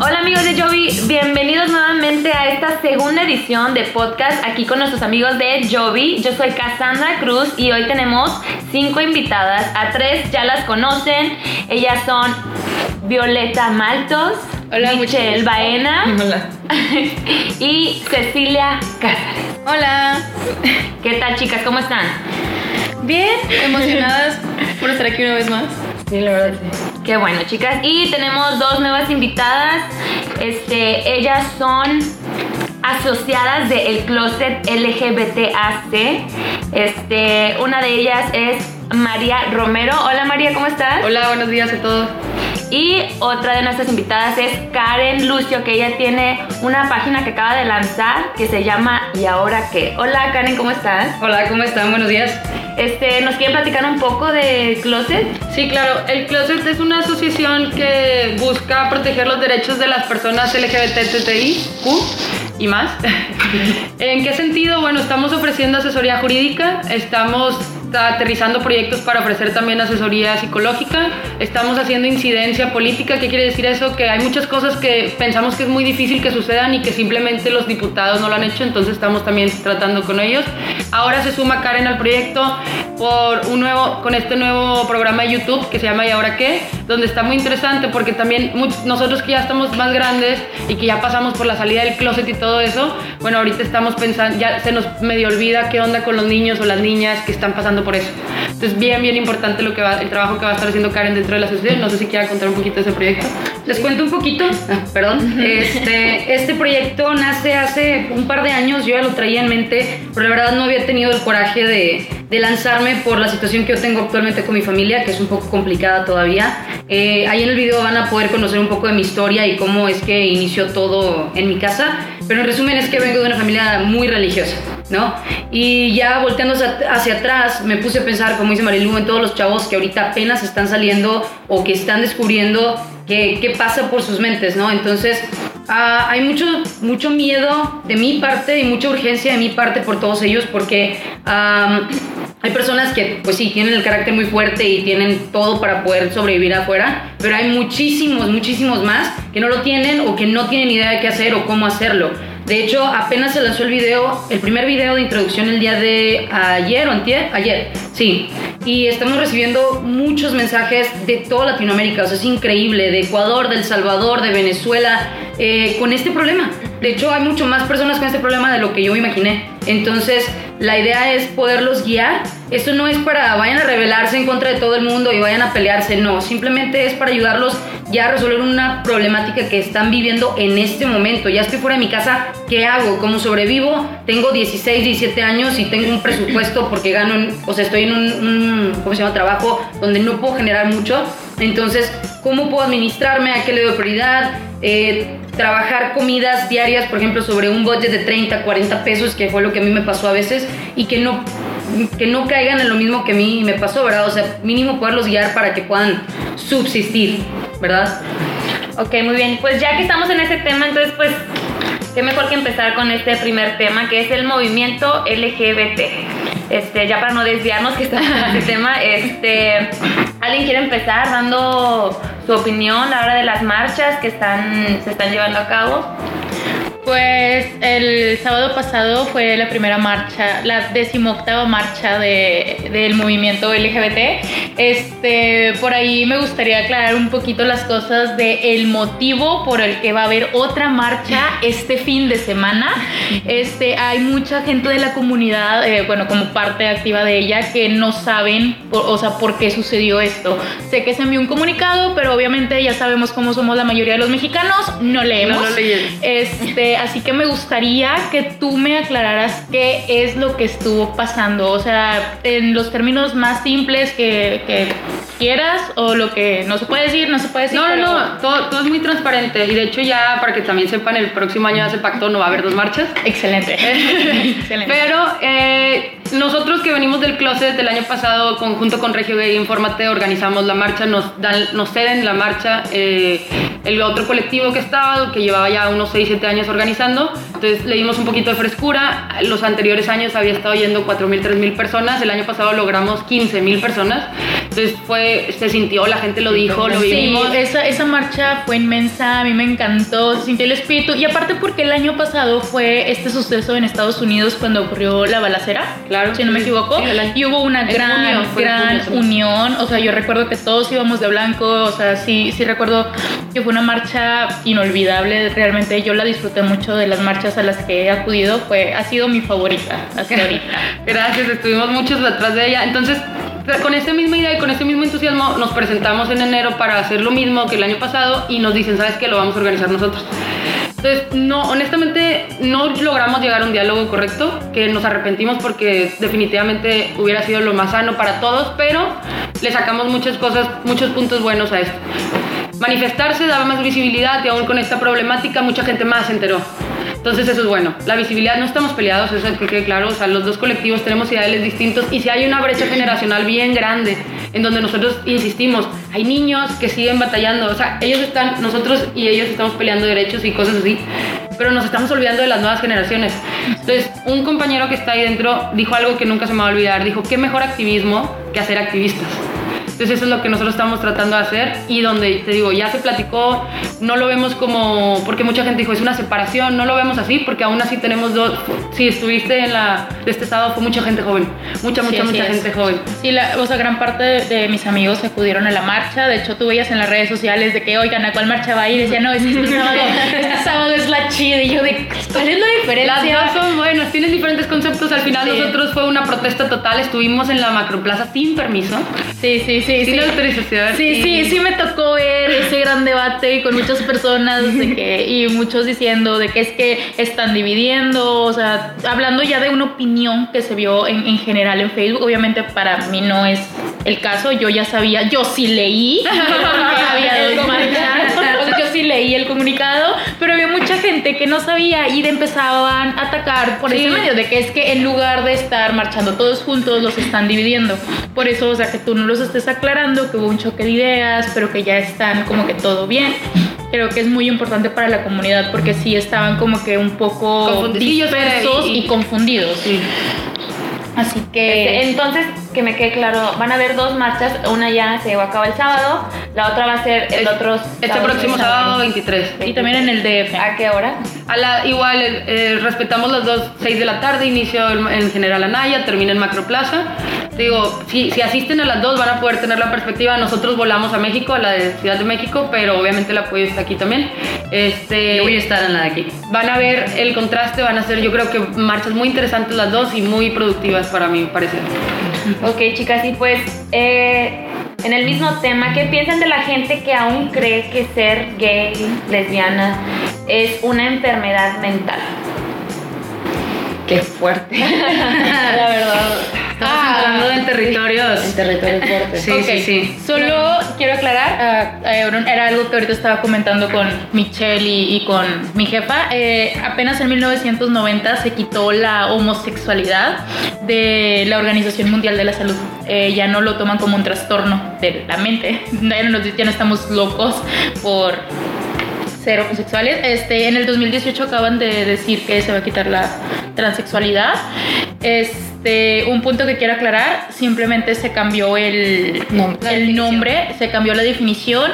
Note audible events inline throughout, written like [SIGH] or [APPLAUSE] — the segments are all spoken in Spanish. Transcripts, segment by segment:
Hola amigos de Jovi, bienvenidos nuevamente a esta segunda edición de podcast aquí con nuestros amigos de Jovi. Yo soy Cassandra Cruz y hoy tenemos cinco invitadas. A tres ya las conocen. Ellas son Violeta Maltos, Hola, Michelle Baena Hola. [LAUGHS] y Cecilia Cázares. Hola. ¿Qué tal chicas? ¿Cómo están? Bien, emocionadas por estar aquí una vez más. Sí, la verdad, sí. Qué bueno, chicas. Y tenemos dos nuevas invitadas. Este, ellas son asociadas del El Closet LGBTAC. Este, una de ellas es María Romero. Hola María, ¿cómo estás? Hola, buenos días a todos. Y otra de nuestras invitadas es Karen Lucio, que ella tiene una página que acaba de lanzar que se llama ¿Y ahora qué? Hola Karen, ¿cómo estás? Hola, ¿cómo están? Buenos días. Este, ¿Nos quieren platicar un poco de Closet? Sí, claro, el Closet es una asociación que busca proteger los derechos de las personas LGBTTIQ y más. [LAUGHS] ¿En qué sentido? Bueno, estamos ofreciendo asesoría jurídica, estamos aterrizando proyectos para ofrecer también asesoría psicológica, estamos haciendo incidencia política, ¿qué quiere decir eso? Que hay muchas cosas que pensamos que es muy difícil que sucedan y que simplemente los diputados no lo han hecho, entonces estamos también tratando con ellos. Ahora se suma Karen al proyecto por un nuevo, con este nuevo programa de YouTube que se llama ¿Y ahora qué? Donde está muy interesante porque también nosotros que ya estamos más grandes y que ya pasamos por la salida del closet y todo eso, bueno, ahorita estamos pensando, ya se nos medio olvida qué onda con los niños o las niñas que están pasando por eso. Entonces, bien, bien importante lo que va, el trabajo que va a estar haciendo Karen dentro de la asociación. No sé si quiera contar un poquito de ese proyecto. Les cuento un poquito, ah, perdón. [LAUGHS] Este, este proyecto nace hace un par de años, yo ya lo traía en mente, pero la verdad no había tenido el coraje de, de lanzarme por la situación que yo tengo actualmente con mi familia, que es un poco complicada todavía. Eh, ahí en el video van a poder conocer un poco de mi historia y cómo es que inició todo en mi casa, pero en resumen es que vengo de una familia muy religiosa. ¿No? Y ya volteando hacia, atrás, me puse a pensar, como dice Marilu, en todos los chavos que ahorita apenas están saliendo o que están descubriendo qué, pasa por sus mentes, ¿no? Entonces, ah, hay mucho, mucho miedo de mi parte y mucha urgencia de mi parte por todos ellos porque hay personas que, pues sí, tienen el carácter muy fuerte y tienen todo para poder sobrevivir afuera, pero hay muchísimos, muchísimos más que no lo tienen o que no tienen idea de qué hacer o cómo hacerlo. De hecho, apenas se lanzó el video, el primer video de introducción el día de ayer o antier, ayer, sí. Y estamos recibiendo muchos mensajes de toda Latinoamérica, o sea, es increíble, de Ecuador, de El Salvador, de Venezuela, eh, con este problema. De hecho, hay mucho más personas con este problema de lo que yo imaginé. Entonces, la idea es poderlos guiar. Esto no es para vayan a rebelarse en contra de todo el mundo y vayan a pelearse, no. Simplemente es para ayudarlos ya resolver una problemática que están viviendo en este momento. Ya estoy fuera de mi casa, ¿qué hago? ¿Cómo sobrevivo? Tengo 16, 17 años y tengo un presupuesto porque gano, en- o sea, estoy en un, un ¿cómo se llama? Trabajo donde no puedo generar mucho. Entonces, ¿cómo puedo administrarme? ¿A qué le doy prioridad? Eh, trabajar comidas diarias, por ejemplo, sobre un budget de 30, 40 pesos, que fue lo que a mí me pasó a veces, y que no, que no caigan en lo mismo que a mí me pasó, ¿verdad? O sea, mínimo poderlos guiar para que puedan subsistir, ¿verdad? Ok, muy bien. Pues ya que estamos en ese tema, entonces pues qué mejor que empezar con este primer tema que es el movimiento LGBT. Este, ya para no desviarnos que estamos en este [LAUGHS] tema, este, ¿alguien quiere empezar dando su opinión a la hora de las marchas que están, se están llevando a cabo? Pues el sábado pasado fue la primera marcha, la decimoctava marcha de, del movimiento LGBT. Este, por ahí me gustaría aclarar un poquito las cosas de el motivo por el que va a haber otra marcha este fin de semana. Este, hay mucha gente de la comunidad, eh, bueno, como parte activa de ella, que no saben, por- o sea, por qué sucedió esto. Sé que se envió un comunicado, pero obviamente ya sabemos cómo somos la mayoría de los mexicanos, no leemos. No lo. Este, así que me gustaría que tú me aclararas qué es lo que estuvo pasando. O sea, en los términos más simples que, quieras, o lo que no se puede decir, no se puede decir. No, no, pero- no, todo, todo es muy transparente y de hecho ya para que también sepan, el próximo año ya se pactó, no va a haber dos marchas. Excelente. [LAUGHS] Excelente. Pero eh, nosotros que venimos del closet del año pasado, conjunto con Regio Gay Infórmate, organizamos la marcha, nos, dan, nos ceden la marcha eh, el otro colectivo que estaba, que llevaba ya unos 6, 7 años organizando. Entonces le dimos un poquito de frescura. Los anteriores años había estado yendo 4.000, 3.000 personas. El año pasado logramos 15.000 personas. Entonces fue, se sintió, la gente lo dijo, lo Sí, vivimos. esa, esa marcha fue inmensa, a mí me encantó, se sintió el espíritu. Y aparte porque el año pasado fue este suceso en Estados Unidos cuando ocurrió la balacera, Claro, si no me sí, equivoco, sí, y hubo una gran, gran junio, sí. unión. O sea, yo recuerdo que todos íbamos de blanco, o sea, sí, sí recuerdo que fue una marcha inolvidable, realmente yo la disfruté mucho de las marchas a las que he acudido, fue, ha sido mi favorita hasta [LAUGHS] ahorita. Gracias, estuvimos muchos detrás de ella. Entonces, con esta misma idea y con este mismo entusiasmo, nos presentamos en enero para hacer lo mismo que el año pasado y nos dicen, ¿sabes qué? Lo vamos a organizar nosotros. Entonces, no, honestamente, no logramos llegar a un diálogo correcto, que nos arrepentimos porque definitivamente hubiera sido lo más sano para todos, pero le sacamos muchas cosas, muchos puntos buenos a esto. Manifestarse daba más visibilidad y aún con esta problemática mucha gente más se enteró. Entonces eso es bueno. La visibilidad, no estamos peleados, eso es que quede claro. O sea, los dos colectivos tenemos ideales distintos y si hay una brecha generacional bien grande en donde nosotros insistimos, hay niños que siguen batallando. O sea, ellos están, nosotros y ellos estamos peleando derechos y cosas así, pero nos estamos olvidando de las nuevas generaciones. Entonces, un compañero que está ahí dentro dijo algo que nunca se me va a olvidar. Dijo, ¿qué mejor activismo que hacer activistas? Entonces eso es lo que nosotros estamos tratando de hacer y donde te digo, ya se platicó, no lo vemos como, porque mucha gente dijo, es una separación, no lo vemos así porque aún así tenemos dos, si estuviste en la, de este estado fue mucha gente joven, mucha, mucha, Sí, mucha es. gente joven. Sí, la, o sea, gran parte de, de mis amigos acudieron a la marcha. De hecho, tú veías en las redes sociales de que, oigan, ¿a cuál marcha va a ir? Y decían, no, es este [LAUGHS] sábado, este sábado es la chida. Y yo, de, ¿cuál es la diferencia? Las dos son buenas, tienen diferentes conceptos, al final Sí. nosotros fue una protesta total, estuvimos en la macroplaza sin permiso, Sí, sí, sí. Sin sí. autorización. Sí, y- sí, sí me tocó ver ese gran debate con muchas personas de que, [LAUGHS] y muchos diciendo de que es que están dividiendo, o sea, hablando ya de una opinión que se vio en, en general en Facebook, obviamente para mí no es el caso, yo ya sabía, yo sí leí. [LAUGHS] [LAUGHS] Había dos marchas, yo sí leí el comunicado, pero había mucha gente que no sabía y empezaban a atacar por Sí. ese medio, de que es que en lugar de estar marchando todos juntos, los están dividiendo. Por eso, o sea, que tú no los estés aclarando, que hubo un choque de ideas, pero que ya están como que todo bien. Creo que es muy importante para la comunidad porque sí estaban como que un poco dispersos y- y, confundidos. Sí. Así Este, que... entonces, que me quede claro, van a haber dos marchas, una ya se llevó a cabo el sábado, la otra va a ser el Es- otro Este próximo sábado 23. y también en el DF. ¿A qué hora? A la, igual, eh, eh, respetamos las dos, 6 de la tarde, inicio en, en General Anaya, termina en Macroplaza. Digo, si, si asisten a las dos van a poder tener la perspectiva. Nosotros volamos a México, a la de Ciudad de México, pero obviamente el apoyo está aquí también. Este, Yo voy a estar en la de aquí. Van a ver el contraste, van a ser yo creo que marchas muy interesantes las dos y muy productivas para mi parecer. Ok, chicas, y pues eh, en el mismo tema, ¿qué piensan de la gente que aún cree que ser gay, lesbiana, es una enfermedad mental? Qué fuerte. [LAUGHS] La verdad. Estamos Ah. entrando en territorios. En territorios fuertes. Sí, sí, sí. Solo quiero aclarar, ah, eh, era algo que ahorita estaba comentando con Michelle y, y con mi jefa. eh, apenas en 1990 se quitó la homosexualidad de la Organización Mundial de la Salud. Eh, ya no lo toman como un trastorno de la mente. [LAUGHS] Ya no, nos- ya no estamos locos por ser homosexuales. Este, en el 2018 acaban de decir que se va a quitar la transexualidad. Este, un punto que quiero aclarar, simplemente se cambió el, el nombre, se cambió la definición.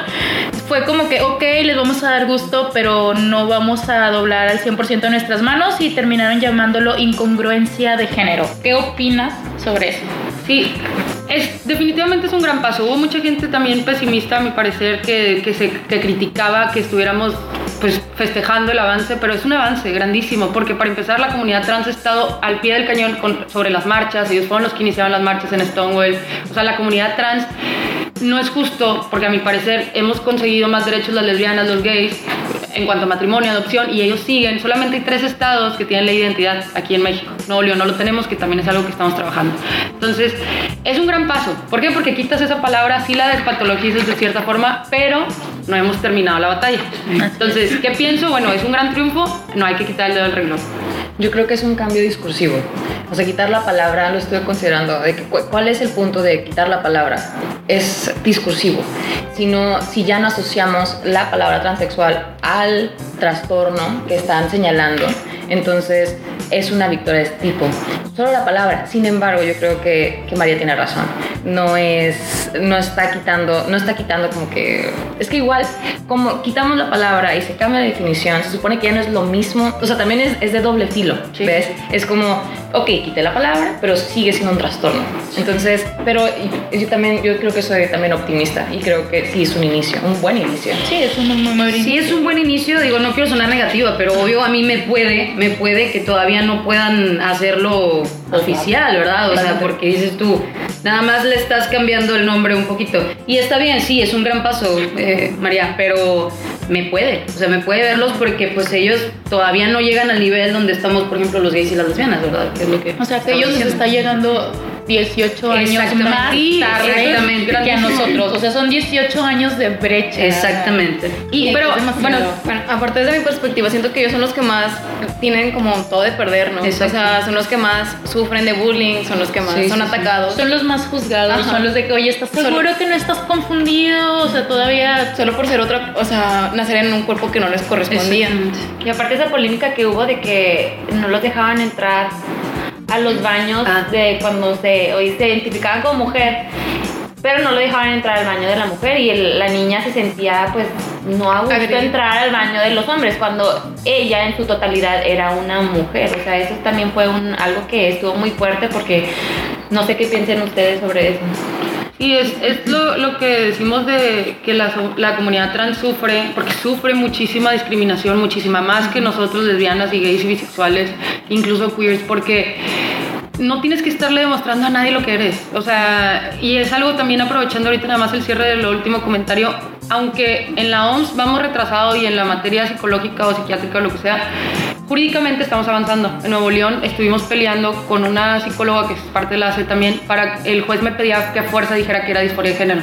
Fue como que, ok, les vamos a dar gusto, pero no vamos a doblar al 100% de nuestras manos y terminaron llamándolo incongruencia de género. ¿Qué opinas sobre eso? Sí, es, definitivamente es un gran paso. Hubo mucha gente también pesimista, a mi parecer, que, que, criticaba que estuviéramos pues, festejando el avance, pero es un avance grandísimo, porque para empezar la comunidad trans ha estado al pie del cañón sobre las marchas, ellos fueron los que iniciaron las marchas en Stonewall, o sea, la comunidad trans no es justo, porque a mi parecer hemos conseguido más derechos las lesbianas, los gays, en cuanto a matrimonio, adopción, y ellos siguen. Solamente hay tres estados que tienen ley de identidad aquí en México. Nuevo León no lo tenemos, que también es algo que estamos trabajando. Entonces, es un gran paso. ¿Por qué? Porque quitas esa palabra, sí la despatologizas de cierta forma, pero no hemos terminado la batalla. Entonces, ¿qué pienso? Bueno, es un gran triunfo, no hay que quitar el dedo del. Yo creo que es un cambio discursivo. O sea, quitar la palabra, lo estoy considerando. ¿Cuál es el punto de quitar la palabra? Es discursivo. Si, no, si ya no asociamos la palabra transexual al trastorno que están señalando, entonces es una victoria de este tipo. Solo la palabra. Sin embargo, yo creo que, que María tiene razón. no es, no está quitando, no está quitando como que, es que igual, como quitamos la palabra y se cambia la definición, se supone que ya no es lo mismo, o sea, también es, es de doble filo, ¿ves? Es como, ok, quité la palabra, pero sigue siendo un trastorno. Entonces, pero yo también, yo creo que soy también optimista y creo que sí es un inicio, un buen inicio. Sí, es un muy, muy Sí, es un buen inicio, digo, no quiero sonar negativa, pero obvio a mí me puede, me puede que todavía no puedan hacerlo oficial, ¿verdad? O sea, porque dices tú, nada más le estás cambiando el nombre un poquito. Y está bien, sí, es un gran paso, eh, María, pero me puede, o sea, me puede verlos porque pues ellos todavía no llegan al nivel donde estamos, por ejemplo, los gays y las lesbianas, ¿verdad? Que es lo que O sea, que ellos diciendo. está llegando 18 años Exactamente. más tarde exactamente. que a nosotros. O sea, son 18 años de brecha. Exactamente. Y, pero, bueno, bueno, aparte desde mi perspectiva, siento que ellos son los que más tienen como todo de perder, ¿no? Exacto. O sea, son los que más sufren de bullying, son los que más Sí, son sí, sí. atacados. Son los más juzgados, Ajá. son los de que, oye, ¿estás Solo- seguro que no estás confundido? O sea, todavía... Solo por ser otra, o sea, nacer en un cuerpo que no les correspondía. Y aparte esa polémica que hubo de que no los dejaban entrar a los baños Ah. de cuando se, hoy se identificaban como mujer, pero no lo dejaban entrar al baño de la mujer y el- la niña se sentía pues no a gusto entrar al baño de los hombres cuando ella en su totalidad era una mujer. O sea, eso también fue un, algo que estuvo muy fuerte porque no sé qué piensen ustedes sobre eso. Y es, es lo, lo que decimos de que la, la comunidad trans sufre, porque sufre muchísima discriminación, muchísima más que nosotros lesbianas y gays y bisexuales, incluso queers, porque no tienes que estarle demostrando a nadie lo que eres. O sea, y es algo también aprovechando ahorita nada más el cierre del último comentario, aunque en la OMS vamos retrasado y en la materia psicológica o psiquiátrica o lo que sea, jurídicamente estamos avanzando. En Nuevo León estuvimos peleando con una psicóloga que es parte de la ACE también para el juez me pedía que a fuerza dijera que era disforia de género,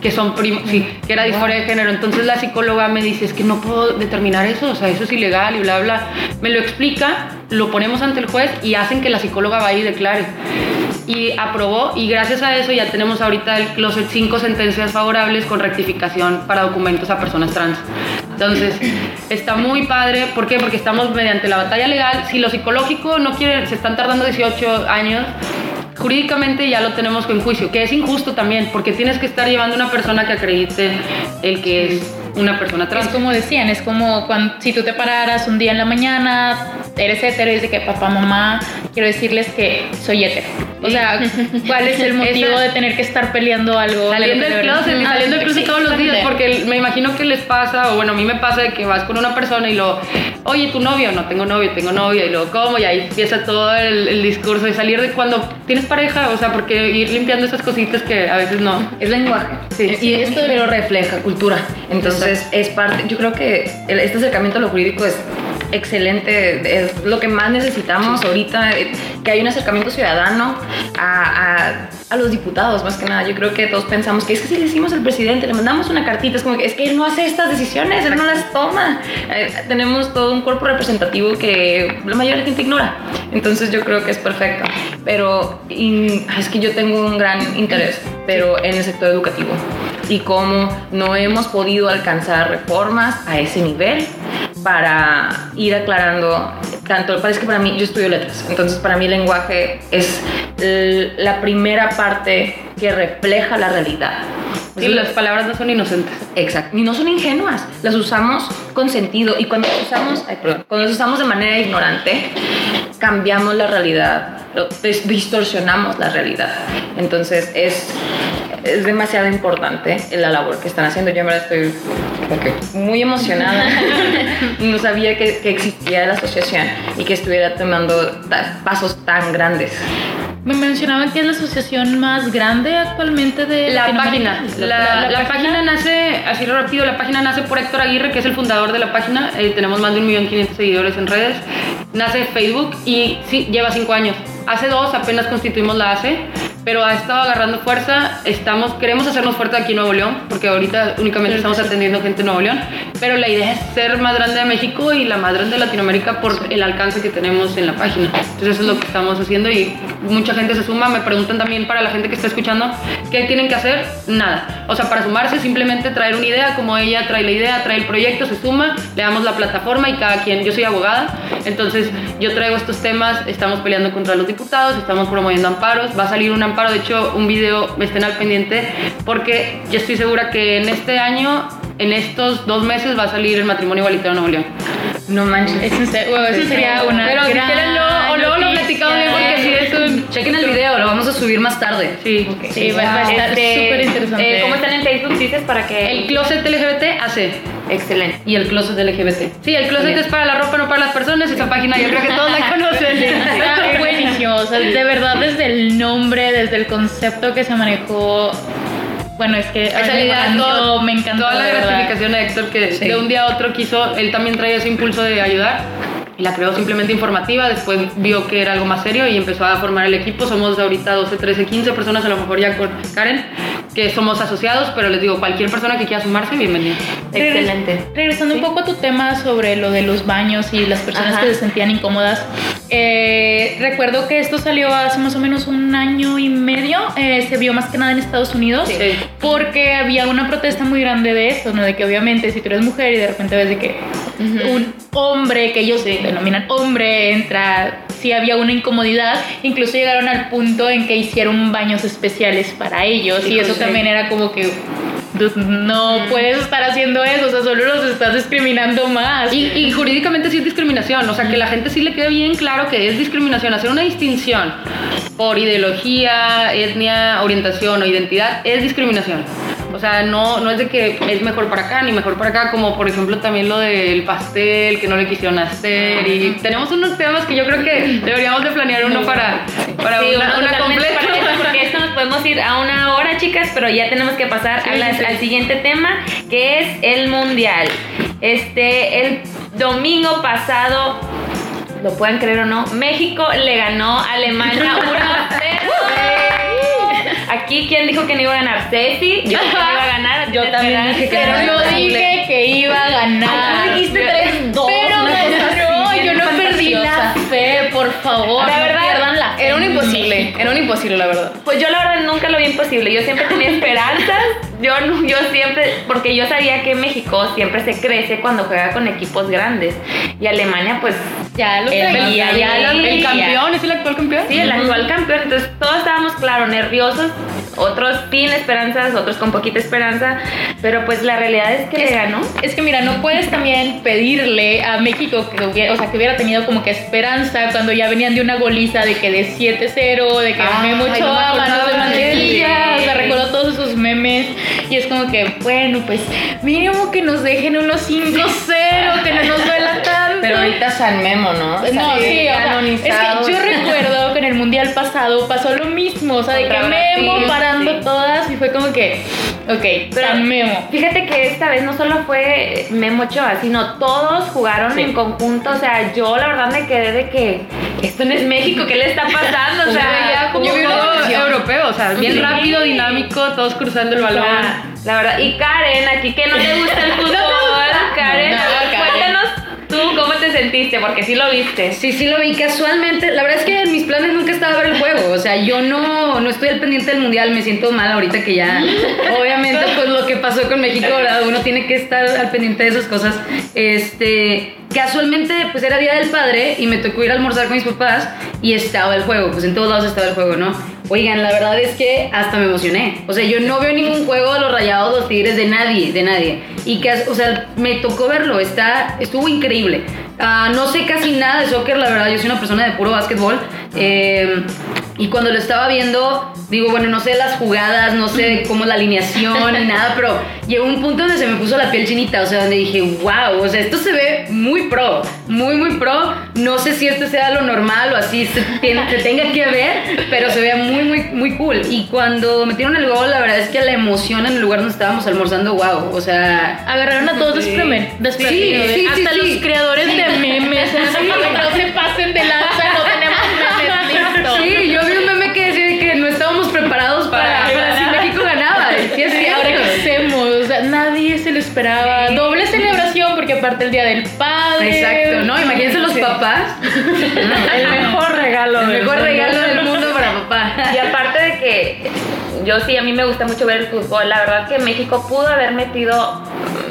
que son primos, sí, que era disforia de género. Entonces la psicóloga me dice, es que no puedo determinar eso, o sea, eso es ilegal y bla, bla. Me lo explica, lo ponemos ante el juez y hacen que la psicóloga vaya y declare. Y aprobó y gracias a eso ya tenemos ahorita el closet cinco sentencias favorables con rectificación para documentos a personas trans. Entonces, está muy padre. ¿Por qué? Porque estamos mediante la batalla legal. Si lo psicológico no quiere, se están tardando 18 años, jurídicamente ya lo tenemos en juicio, que es injusto también, porque tienes que estar llevando una persona que acredite el que es una persona Es trans. como decían, es como cuando, si tú te pararas un día en la mañana, eres hetero y dices que papá, mamá, quiero decirles que soy hetero. O sea, [LAUGHS] ¿cuál es el motivo Esa- de tener que estar peleando algo? Saliendo del closet, y Ah, saliendo del closet sí, todos los días, porque me imagino que les pasa, o bueno, a mí me pasa de que vas con una persona y lo, oye, ¿tu novio? No tengo novio, tengo novia, y luego, ¿cómo? Y ahí empieza todo el, el discurso de salir de cuando tienes pareja, o sea, porque ir limpiando esas cositas que a veces no. [LAUGHS] Es lenguaje. Sí. Y esto pero refleja cultura. Entonces, es parte. Yo creo que el- este acercamiento a lo jurídico es excelente. Es lo que más necesitamos ahorita. eh, Que hay un acercamiento ciudadano a, a- a los diputados, más que nada. Yo creo que todos pensamos que es que si le decimos al presidente, le mandamos una cartita, es como que es que él no hace estas decisiones, él no las toma. Eh, tenemos todo un cuerpo representativo que la mayoría de la gente ignora. Entonces, yo creo que es perfecto. Pero y- es que yo tengo un gran interés, pero en el sector educativo y cómo no hemos podido alcanzar reformas a ese nivel para ir aclarando tanto, parece que para mí, yo estudio letras, entonces para mí el lenguaje es la primera parte que refleja la realidad. Sí, las palabras no son inocentes. Exacto. Y no son ingenuas, las usamos con sentido y cuando las usamos, ay, perdón, cuando las usamos de manera ignorante, cambiamos la realidad, distorsionamos la realidad. Entonces es, es demasiado importante la labor que están haciendo. Yo en verdad estoy muy emocionada. [LAUGHS] no sabía que, que existía la asociación y que estuviera tomando pasos tan grandes. Me mencionaban que es la asociación más grande actualmente de La página, la, la página nace, así rápido, la página nace por Héctor Aguirre, que es el fundador de la página. Eh, tenemos más de un millón quinientos seguidores en redes. Nace Facebook y sí, lleva cinco años. Hace dos apenas constituimos la ACE, pero ha estado agarrando fuerza. Estamos, queremos hacernos fuerte aquí en Nuevo León, porque ahorita únicamente estamos atendiendo gente en Nuevo León. Pero la idea es ser más grande de México y la más grande de Latinoamérica por el alcance que tenemos en la página. Entonces eso es lo que estamos haciendo y mucha gente se suma. Me preguntan también para la gente que está escuchando, ¿qué tienen que hacer? Nada. O sea, para sumarse simplemente traer una idea, como ella trae la idea, trae el proyecto, se suma, le damos la plataforma y cada quien, yo soy abogada, entonces yo traigo estos temas, estamos peleando contra los diputados, estamos promoviendo amparos, va a salir una paro. De hecho, un video, estén al pendiente, porque yo estoy segura que en este año, en estos dos meses, va a salir el matrimonio igualitario en Nuevo León. No manches. Eso, se- bueno, eso sería una Pero si quieren, luego, o luego lo platicamos bien, porque un. Chequen el video, lo vamos a subir más tarde. Sí. Sí, va, va a estar Este, súper interesante. eh, ¿Cómo están en Facebook? Dices para que. El closet LGBT hace. Excelente. Y el closet LGBT. Sí, el closet es para la ropa, no para las personas. Esa página yo creo que todos la [LAUGHS] conocen. [LAUGHS] Está buenísimo, o sea, de verdad desde el nombre, desde el concepto que se manejó, bueno, es que Esa me idea, encantó, todo- me encantó. Toda la gratificación de Héctor que Sí. de un día a otro quiso, él también traía ese impulso de ayudar la creó simplemente informativa, después vio que era algo más serio y empezó a formar el equipo. Somos ahorita 12, 13, 15 personas, a lo mejor ya con Karen, que somos asociados, pero les digo, cualquier persona que quiera sumarse, bienvenida. Excelente. Regresando un poco a tu tema sobre lo de los baños y las personas Ajá. que se sentían incómodas, eh, recuerdo que esto salió hace más o menos un año y medio, eh, se vio más que nada en Estados Unidos, Sí. porque había una protesta muy grande de eso, ¿no? De que obviamente si tú eres mujer y de repente ves de que un hombre, que ellos denominan hombre, entra, sí había una incomodidad, incluso llegaron al punto en que hicieron baños especiales para ellos y eso también era como que dude, no puedes estar haciendo eso, o sea, solo los estás discriminando más. Y, y jurídicamente sí es discriminación, o sea, que la gente sí le quede bien claro que es discriminación. Hacer una distinción por ideología, etnia, orientación o identidad es discriminación. O sea, no, no es de que es mejor para acá ni mejor para acá, como por ejemplo también lo del pastel que no le quisieron hacer. Y tenemos unos temas que yo creo que deberíamos de planear uno para, para Sí, una, una completa. para eso, porque esto nos podemos ir a una hora, chicas, pero ya tenemos que pasar a al siguiente tema, que es el mundial. Este, el domingo pasado, lo pueden creer o no, México le ganó a Alemania [LAUGHS] 1 a 0. Aquí, ¿quién dijo que no iba a ganar? Ceci, yo dije que iba a ganar. Yo también dije que Pero yo dije que iba a ganar. Ay, dijiste 3-2, Pero así, yo no perdí la fe, por favor. La verdad, pierdan la fe Era un en imposible, México. era un imposible, la verdad. Pues yo la verdad nunca lo vi imposible. Yo siempre tenía [LAUGHS] esperanzas. Yo, yo siempre, porque yo sabía que México siempre se crece cuando juega con equipos grandes. Y Alemania, pues, Ya lo El traía, campeón. ya lo El campeón, es el actual campeón. sí, el actual campeón. Entonces todos estábamos, claro, nerviosos. Otros sin esperanzas, otros con poquita esperanza. Pero pues la realidad es que le ganó. Es que mira, no puedes también pedirle a México que hubiera, o sea, que hubiera tenido como que esperanza cuando ya venían de una goliza de que de 7-0, de que Ay, Memo no me Ochoa, acordaba manos de mantequilla, o sea, recuerdo todos esos memes y es como que, bueno, pues mínimo que nos dejen unos 5-0, que no nos. Pero ahorita San Memo, ¿no? No, sí, o sea, es que yo recuerdo que en el mundial pasado pasó lo mismo, o sea, de que Memo parando sí. todas y fue como que, ok, Pero- San Memo. Fíjate que esta vez no solo fue Memo Ochoa, sino todos jugaron en conjunto. O sea, yo la verdad me quedé de que esto no es México, ¿qué le está pasando? O sea, como yo vi selección. europeo, o sea, bien rápido, dinámico, todos cruzando el balón. La, la verdad, y Karen, aquí que no le gusta el [LAUGHS] fútbol, Karen, No, ver, Karen. Tú cómo te sentiste, porque sí lo viste. Sí, sí lo vi casualmente. La verdad es que en mis planes nunca estaba ver el juego. O sea, yo no, no estoy al pendiente del mundial. Me siento mal ahorita que ya, [LAUGHS] obviamente, pues lo que pasó con México, ¿verdad? Uno tiene que estar al pendiente de esas cosas. Este, casualmente, pues era Día del Padre y me tocó ir a almorzar con mis papás y estaba el juego. Pues en todos lados estaba el juego, ¿no? Oigan, la verdad es que hasta me emocioné. O sea, yo no veo ningún juego de los rayados, los tigres, de nadie, de nadie. Y que, o sea, me tocó verlo. Está, estuvo increíble. Ah, no sé casi nada de soccer, la verdad. Yo soy una persona de puro básquetbol. Eh, y cuando lo estaba viendo, digo, bueno, no sé las jugadas, no sé cómo la alineación ni nada, pero llegó un punto donde se me puso la piel chinita, o sea, donde dije, wow, o sea, esto se ve muy pro, muy, muy pro. No sé si este sea lo normal o así se, tiene- se tenga que ver, pero se ve muy, muy, muy cool. Y cuando metieron el gol, la verdad es que la emoción en el lugar donde estábamos almorzando, wow, o sea, Agarraron a todos despremen- desprevenidos. Sí, sí, Hasta sí, los sí. creadores aparte el día del padre. Exacto, ¿no? Imagínense los papás. [LAUGHS] El mejor regalo. El del mejor mundo. regalo del mundo para papá. Y aparte de que yo sí, a mí me gusta mucho ver el fútbol. La verdad que México pudo haber metido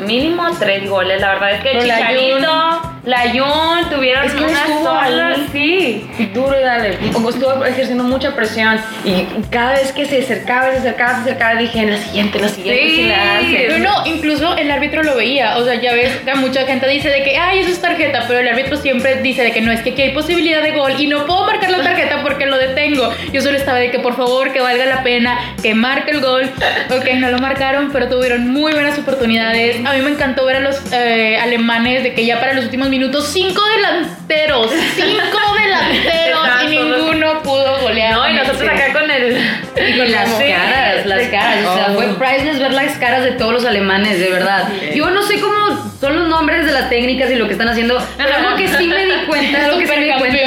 mínimo tres goles. La verdad es que la Chicharito, la Jun tuvieron Es que unas olas, sí. duro y dale. Como estuvo ejerciendo mucha presión y cada vez que se acercaba, se acercaba, se acercaba, dije, en la siguiente, en la siguiente, Sí. la hace. Pero no, incluso el árbitro lo veía. O sea, ya ves que mucha gente dice de que, ay, eso es tarjeta, pero el árbitro siempre dice de que no, es que aquí hay posibilidad de gol y no puedo marcar la tarjeta porque lo detengo. Yo solo estaba de que por favor, que valga la pena, que marque el gol. Ok, no lo marcaron, pero tuvieron muy buenas oportunidades. A mí me encantó ver a los eh, alemanes de que ya para los últimos minutos, cinco delanteros, cinco [LAUGHS] delanteros y ninguno pudo golear. No, y nosotros acá con el. Y [LAUGHS] las Sí. caras, las caras. O sea, Oh. fue priceless ver las caras de todos los alemanes, de verdad. Yo no sé cómo son los nombres de las técnicas y lo que están haciendo, pero [LAUGHS] algo que sí me di cuenta, algo que sí me di cuenta.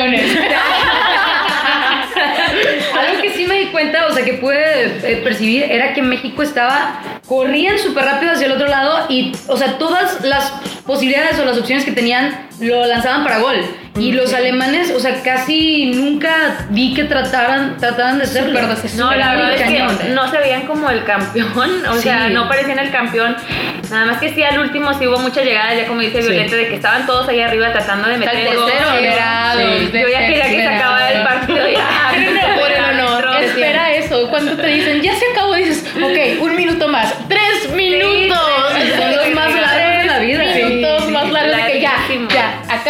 Cuenta, o sea, que pude eh, percibir, era que México estaba, corrían súper rápido hacia el otro lado y, o sea, todas las posibilidades o las opciones que tenían lo lanzaban para gol. Y los alemanes, o sea, casi nunca vi que trataran, trataran de desesperados. No, la verdad es Cañón. que no se veían como el campeón, [LAUGHS] o sea, Sí. no parecían el campeón. Nada más que sí, al último sí hubo muchas llegadas, ya como dice Sí. Violeta, de que estaban todos ahí arriba tratando de meter el gol. Sí. Yo ya quería que se acabara el partido Cuando te dicen, ya se acabó, dices, ok, un minuto más.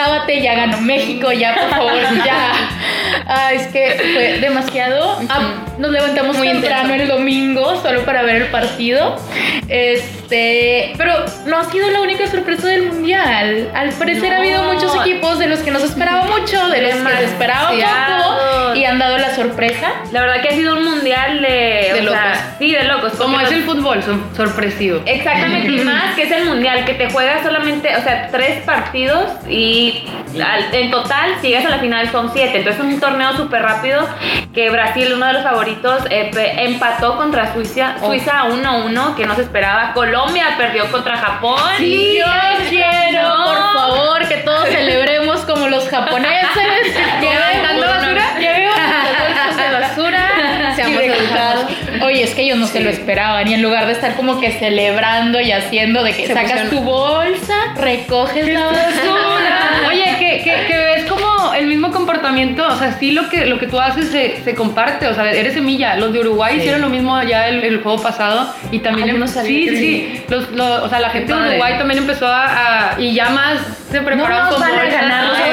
Acábate, ya ganó México, ya, por favor, ya. Ah, es que fue demasiado. Ah, nos levantamos muy temprano el domingo solo para ver el partido. Este, pero no ha sido la única sorpresa del mundial. Al parecer ha habido muchos equipos de los que no se esperaba mucho, de los que se esperaba poco y han dado la sorpresa. La verdad que ha sido un mundial de, De o sea, locos. sí, de locos. Como es los- el fútbol, son sorpresivo. Exactamente, y más que es el mundial, que te juegas solamente, o sea, tres partidos y al- en total, si llegas a la final, son siete. Entonces es un torneo súper rápido que Brasil, uno de los favoritos, eh, empató contra Suiza, Suiza 1-1, que no se esperaba. Colombia perdió contra Japón. Sí, yo quiero, No. por favor, que todos celebremos como los japoneses. [LAUGHS] ¿Aventando Oye, es que ellos no se lo esperaban. Y en lugar de estar como que celebrando y haciendo de que Se sacas pusieron- tu bolsa, recoges la basura. [LAUGHS] Oye, que, que, que ves como el mismo comportamiento, o sea, sí lo que, lo que tú haces se, se comparte, o sea, eres semilla. Los de Uruguay hicieron lo mismo ya el, el juego pasado y también... Yo no em- sí, sí. Los, o sea, la gente de. Uruguay también empezó a, a- Y ya más se prepararon con a bolsas. ganar los [LAUGHS]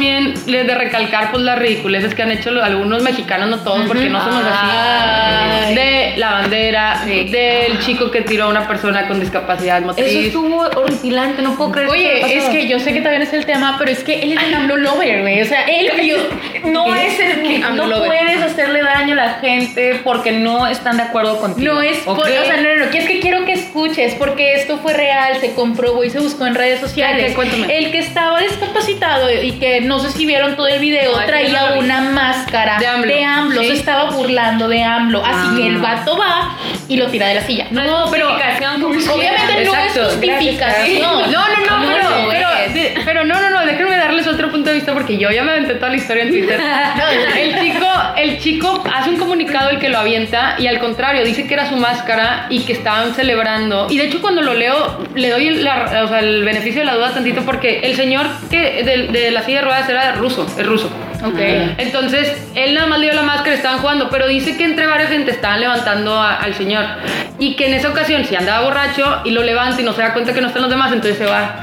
también de de recalcar pues las ridiculeces que han hecho algunos mexicanos, no todos, porque no somos así. Ay. De la bandera, del chico que tiró a una persona con discapacidad motriz. Eso estuvo horripilante, no puedo creer Oye, es que yo sé que también es el tema, pero es que él es el AMLO lover, güey. O sea, él No es el que no lover. puedes hacerle daño a la gente porque no están de acuerdo contigo. No es por, o sea, no, no, no, que es que quiero que escuches, porque esto fue real, se comprobó y se buscó en redes sociales. El que estaba discapacitado y que no sé si vieron todo el video, no traía una máscara De AMLO. se Sí. estaba burlando de AMLO. Así que el vato va y lo tira de la silla. No, pero Obviamente no Exacto, es justificación. No, no, no, No, pero no, no, no, déjenme darles otro punto de vista porque yo ya me aventé toda la historia en Twitter. [LAUGHS] El chico, el chico hace un comunicado el que lo avienta y al contrario, dice que era su máscara y que estaban celebrando. Y de hecho cuando lo leo, le doy la- o sea, el beneficio de la duda tantito porque el señor que de, de la silla de ruedas era ruso, es ruso. Ok. Entonces, él nada más le dio la máscara, estaban jugando, pero dice que entre varias gente estaban levantando a- al señor. Y que en esa ocasión, si andaba borracho y lo levanta y no se da cuenta que no están los demás, entonces se va.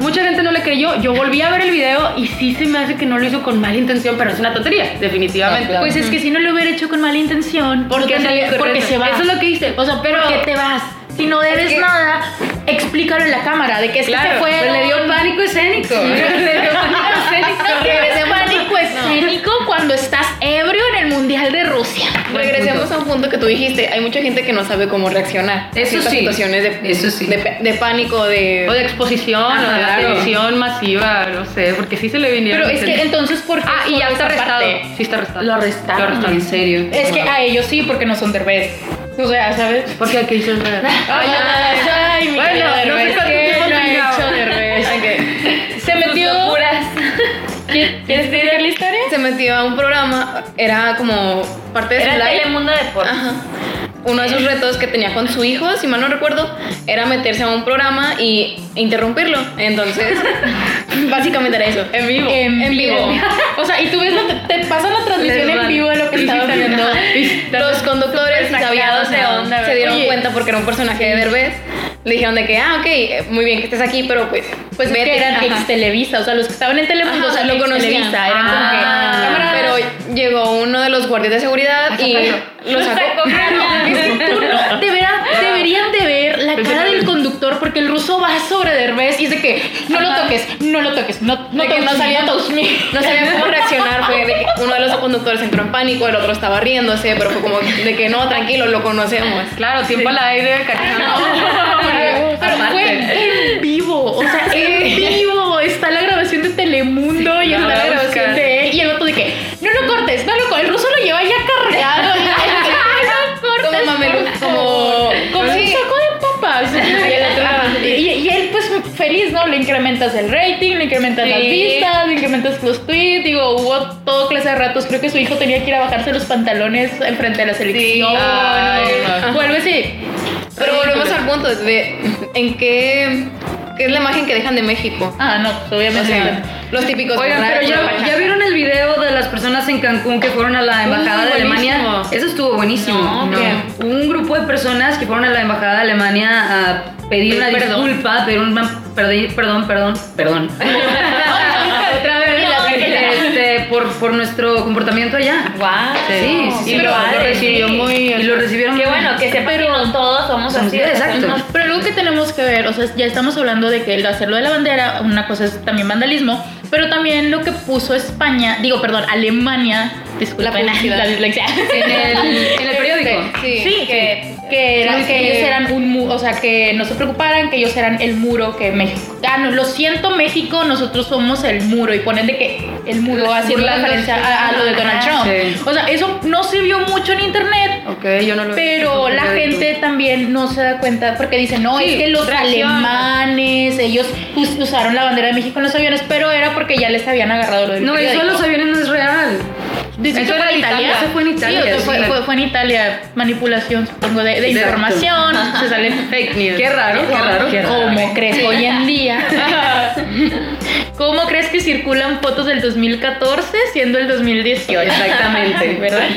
Mucha gente no le creyó. Yo volví a ver el video y sí se me hace que no lo hizo con mala intención, pero es una tontería, definitivamente. Claro. Pues es que si no lo hubiera hecho con mala intención, Porque, porque se va. Eso es lo que dice. O sea, pero ¿por qué te vas? Si no debes nada, explícalo en la cámara de que es que se fue. Pues le dio pánico escénico. [LAUGHS] Le dio pánico cuando estás ebrio en el Mundial de Rusia. Regresemos a un punto que tú dijiste, hay mucha gente que no sabe cómo reaccionar Eso sí, situaciones de, eso sí. de, de pánico, de... O de exposición, o de claro. televisión masiva, no sé, porque sí se le vinieron. Pero es que entonces, ¿por qué Ah, y ya está arrestado. parte? Sí está arrestado. Lo arrestaron. Lo arrestaron. En serio. Es que a ellos sí, porque no son derbez. O sea, ¿sabes? ¿Por qué? ¿Qué hizo el rey? Ay, ay, mi Bueno, querido no sé cuánto ¿quién tiempo no ha hecho Derbez? Se metió. ¿Quién ¿Quieres explicar la historia? Se metió a un programa, era como parte de su Era live. Telemundo Deportes. Ajá. Uno de sus retos que tenía con su hijo, si mal no recuerdo, era meterse a un programa y interrumpirlo. Entonces, [LAUGHS] básicamente era eso. En vivo. En, En vivo. vivo. O sea, y tú ves, la- te pasan la transmisión en vivo de lo que estaba [LAUGHS] viendo. Los conductores sacados de onda, se dieron Oye. cuenta porque era un personaje de Derbez. Le dijeron de que, ah, ok, muy bien que estés aquí, pero pues, Pues es vete. que eran ex Televisa, o sea, los que estaban en Telemundo, o sea, lo conocían. Televisa, eran Ah. como que cámara. Pero llegó uno de los guardias de seguridad y lo sacó. [LAUGHS] No- de veras deberían de ver la cara del conductor porque el ruso va sobre Derbez y es de que no lo toques, no lo toques, no, no, toques, no sabía- no touch me. No sabía cómo reaccionar, fue [LAUGHS] de que uno de los conductores entró en pánico, el otro estaba riéndose, pero fue como de que no, tranquilo, lo conocemos. Claro, tiempo al aire, cariño. [LAUGHS] Pero fue en vivo, o sea, en vivo. Está la grabación de Telemundo y está la grabación de él. Y el otro de que, no lo cortes, no lo cortes. El ruso ¿no? Le incrementas el rating, le incrementas las Sí. vistas, le incrementas los tweets. Digo, hubo todo clase de ratos. Creo que su hijo tenía que ir a bajarse los pantalones enfrente de la selección. Ay, ¿no? algo así. Pero volvemos al punto de en qué, qué es la imagen que dejan de México. Ah, no, pues O obviamente. sea, los típicos Oigan, pero ya, pachacos. ¿ya vieron las personas en Cancún que fueron a la embajada de Alemania? Eso estuvo buenísimo. Un grupo de personas que fueron a la embajada de Alemania a pedir una Perdón. disculpa, pedir un perdón, perdón, perdón, perdón. [LAUGHS] [LAUGHS] por, por nuestro comportamiento allá. Guau. Sí, sí, Y pero lo, recibió muy. Y lo recibieron Qué muy- bueno que sepan que no todos somos Somos- así. exacto. Pero algo que tenemos que ver, o sea, ya estamos hablando de que el hacerlo de la bandera, una cosa es también vandalismo, pero también lo que puso España, digo, perdón, Alemania, disculpen La [LAUGHS] dislexia. En el, en el periódico. Sí. Sí, que, que, que ellos eran un muro, o sea, que no se preocuparan, que ellos eran el muro, que México. Ah, no, lo siento, México, nosotros somos el muro. Y ponen de que el muro haciendo referencia a, a lo de Donald Trump. Sí. O sea, eso no se vio mucho en internet. Ok, yo no lo Pero la gente también no se da cuenta porque dicen, no, Sí, es que los reacciona. alemanes, ellos us- usaron la bandera de México en los aviones, pero era porque ya les habían agarrado lo del No, eso periódico. los aviones no es real. Dice Eso que era fue en Italia, Italia. eso fue en Italia, Sí, fue, sí. fue- fue en Italia. Manipulación, supongo, de, información. Se sale [LAUGHS] fake news. Qué raro, qué raro, qué raro. ¿Cómo crees hoy en día? [LAUGHS] ¿Cómo crees que circulan fotos del 2014 siendo el 2018? Exactamente. [LAUGHS] ¿Verdad?